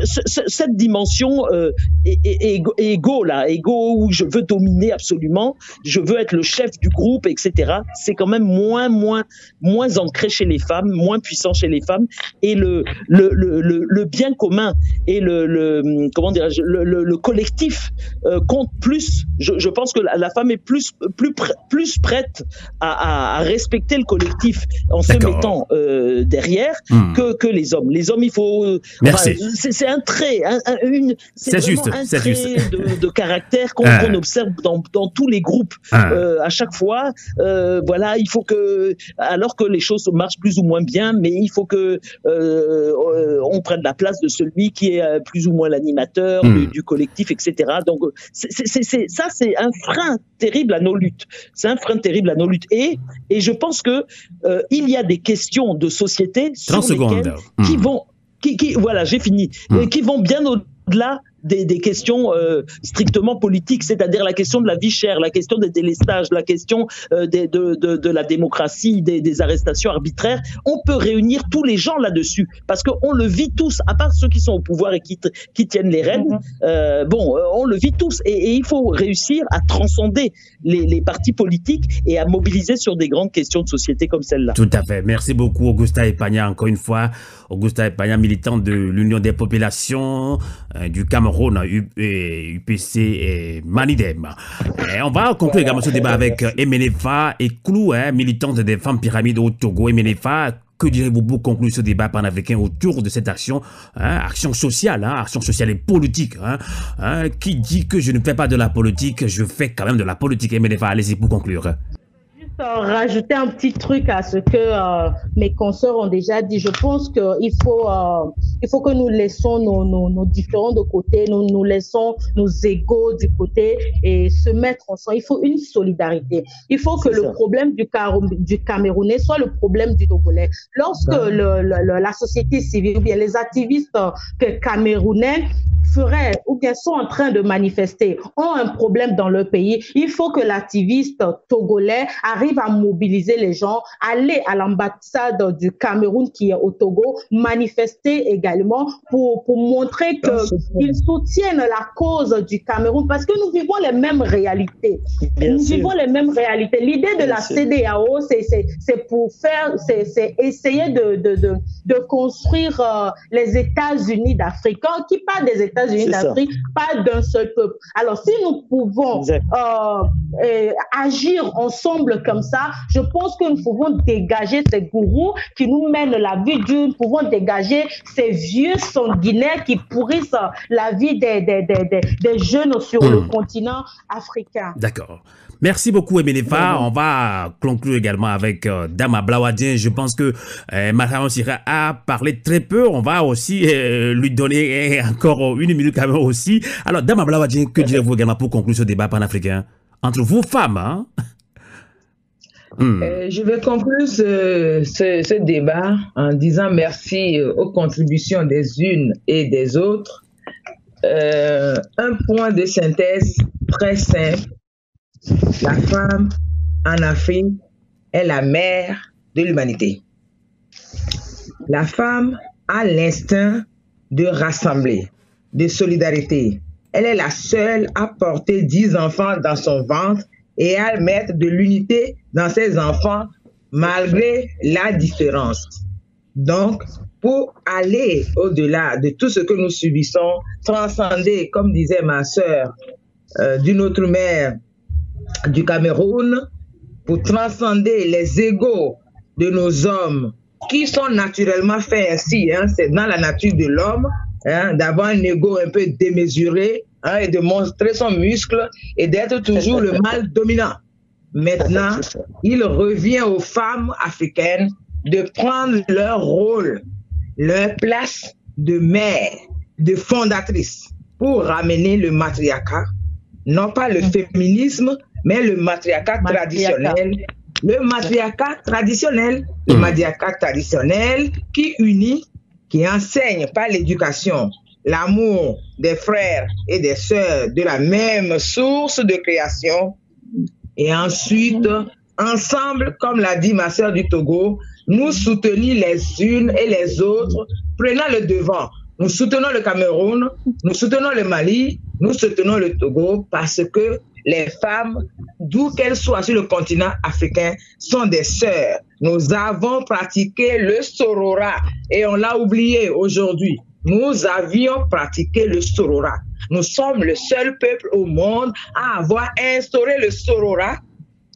cette dimension euh, égo là, égo où je veux dominer absolument, je veux être le chef du groupe, etc. C'est quand même moins, moins, moins ancré chez les femmes, moins puissant chez les femmes, et le le, le, le bien commun et le, le comment dire le, le, collectif euh, compte plus. Je, je, pense que la, femme est plus plus plus prête à, à, respecter le collectif en se mettant euh, derrière hmm. que, que les hommes. Les hommes, il faut. Euh, Merci. c'est un trait, un, une. C'est juste, un trait juste. De, de, caractère qu'on ah. observe dans, dans tous les groupes ah. euh, à chaque fois. Euh, voilà, il faut que alors que les choses marchent plus ou moins bien, mais il faut que on prenne la place de celui qui est euh, plus ou moins l'animateur hmm. du, collectif, etc. Donc c'est, ça, c'est un frein terrible à nos luttes. C'est un frein terrible à nos luttes. Et, et je pense que euh, il y a des questions de société sur lesquelles, qui hmm. vont, qui, qui, voilà, j'ai fini, hmm. qui vont bien au-delà des, des questions euh, strictement politiques, c'est-à-dire la question de la vie chère, la question des délestages, la question euh, de, de, de, la démocratie, des, des, arrestations arbitraires. On peut réunir tous les gens là-dessus parce qu'on le vit tous, à part ceux qui sont au pouvoir et qui, qui tiennent les rênes. Mhm. Euh, bon, euh, on le vit tous et, et, il faut réussir à transcender les, les, partis politiques et à mobiliser sur des grandes questions de société comme celle-là. Tout à fait. Merci beaucoup, Augusta Epagna, encore une fois. Augusta Epagna, militant de l'Union des populations euh, du Cameroun UPC et Manidem. Et on va conclure également ce débat avec Emenefa et Clou, hein, militante des femmes pyramides au Togo. Emenefa, que direz-vous pour conclure ce débat panafricain autour de cette action, hein, action sociale, hein, action sociale et politique hein, Qui dit que je ne fais pas de la politique, je fais quand même de la politique. Emenefa, allez-y pour conclure rajouter un petit truc à ce que euh, mes consoeurs ont déjà dit. Je pense qu'il faut, euh, il faut que nous laissons nos, nos, nos, différents de côté, nous, nous laissons nos égaux du côté et se mettre ensemble. Il faut une solidarité. Il faut que le problème du, du Camerounais soit le problème du Togolais. Lorsque ben. le, le, la société civile ou bien les activistes camerounais feraient ou bien sont en train de manifester ont un problème dans leur pays, il faut que l'activiste togolais arrive à mobiliser les gens, aller à l'ambassade du Cameroun qui est au Togo, manifester également pour, pour montrer qu'ils soutiennent la cause du Cameroun parce que nous vivons les mêmes réalités. nous vivons les mêmes réalités. L'idée de la CDAO, c'est pour faire, c'est essayer de, de, de, de construire euh, les États-Unis d'Afrique. Qui parle des États États-Unis d'Afrique, pas d'un seul peuple. Alors, si nous pouvons euh, agir ensemble comme ça, je pense que nous pouvons dégager ces gourous qui nous mènent la vie dure, nous pouvons dégager ces vieux sanguinaires qui pourrissent la vie des, des, des, des jeunes sur le hmm. continent africain. D'accord. Merci beaucoup, Emenefa. On va conclure également avec euh, Dama Blawadien. Je pense que euh, Sira a parlé très peu. On va aussi euh, lui donner encore une minute quand même aussi. Alors, Dama Blawadien, que direz-vous également pour conclure ce débat panafricain entre vous, femmes hein? Hmm. je vais conclure ce, débat en disant merci aux contributions des unes et des autres. un point de synthèse très simple la femme en Afrique est la mère de l'humanité. La femme a l'instinct de rassembler, de solidarité. Elle est la seule à porter dix enfants dans son ventre et à mettre de l'unité dans ses enfants malgré la différence. Donc, pour aller au-delà de tout ce que nous subissons, transcender, comme disait ma sœur euh, d'une autre mère du Cameroun, pour transcender les égaux de nos hommes qui sont naturellement faits ainsi, hein, c'est dans la nature de l'homme, hein, d'avoir un ego un peu démesuré hein, et de montrer son muscle et d'être toujours le mal dominant. Maintenant, il revient aux femmes africaines de prendre leur rôle, leur place de mère, de fondatrice pour ramener le matriarcat, non pas le féminisme, mais le matriarcat, traditionnel. Le matriarcat traditionnel, le hmm. matriarcat traditionnel qui unit, qui enseigne par l'éducation l'amour des frères et des sœurs de la même source de création. Et ensuite, ensemble, comme l'a dit ma sœur du Togo, nous soutenir les unes et les autres, prenant le devant. Nous soutenons le Cameroun, nous soutenons le Mali, nous soutenons le Togo parce que les femmes, d'où qu'elles soient sur le continent africain, sont des sœurs. Nous avons pratiqué le sororat et on l'a oublié aujourd'hui. Nous avions pratiqué le sororat. Nous sommes le seul peuple au monde à avoir instauré le sororat,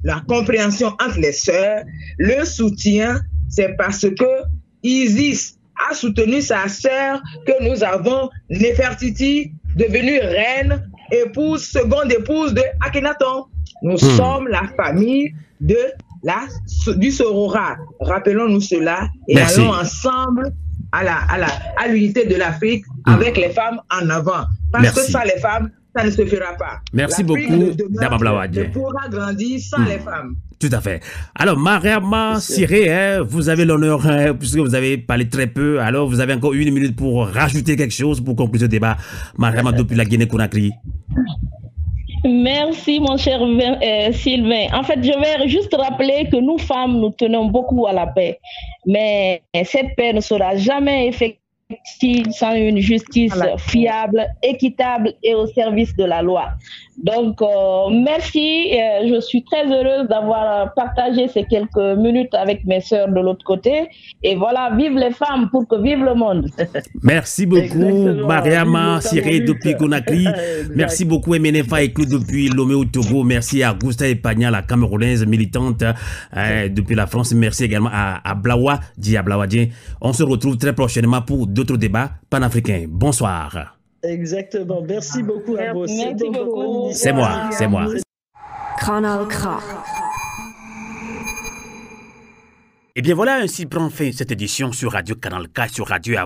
la compréhension entre les sœurs, le soutien c'est parce que Isis a soutenu sa sœur que nous avons Nefertiti, devenue reine, épouse, seconde épouse de Akhenaton. Nous hmm. sommes la famille de la, du Sorora. Rappelons-nous cela et allons ensemble à la à l'unité de l'Afrique hmm. avec les femmes en avant. Parce que sans les femmes, ça ne se fera pas. Merci beaucoup, Dama Ne pourra grandir sans hmm. les femmes. Tout à fait. Alors, Mariama Siré, hein, vous avez l'honneur, hein, puisque vous avez parlé très peu, alors vous avez encore une minute pour rajouter quelque chose pour conclure ce débat. Mariama, depuis la Guinée-Conakry. Merci, mon cher euh, Sylvain. En fait, je vais juste rappeler que nous, femmes, nous tenons beaucoup à la paix. Mais cette paix ne sera jamais effective sans une justice fiable, équitable et au service de la loi. Donc, euh, merci. Euh, je suis très heureuse d'avoir partagé ces quelques minutes avec mes sœurs de l'autre côté. Et voilà, vive les femmes pour que vive le monde. Merci beaucoup, Mariama Siré depuis Conakry. Merci beaucoup, Emenefa et Claude depuis Lomé au Togo. Merci à Gustave Epagna, la camerounaise militante euh, depuis la France. Merci également à, à Blawa, dit On se retrouve très prochainement pour d'autres débats panafricains. Bonsoir. Exactement. Merci beaucoup à vous. Merci beaucoup. C'est moi, c'est moi. Canal. Et eh bien voilà, ainsi prend fin cette édition sur Radio Canal K, sur Radio à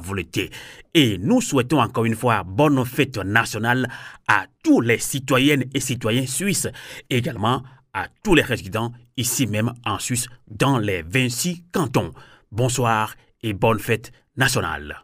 Et nous souhaitons encore une fois bonne fête nationale à tous les citoyennes et citoyens suisses, et également à tous les résidents ici même en Suisse, dans les 26 cantons. Bonsoir et bonne fête nationale.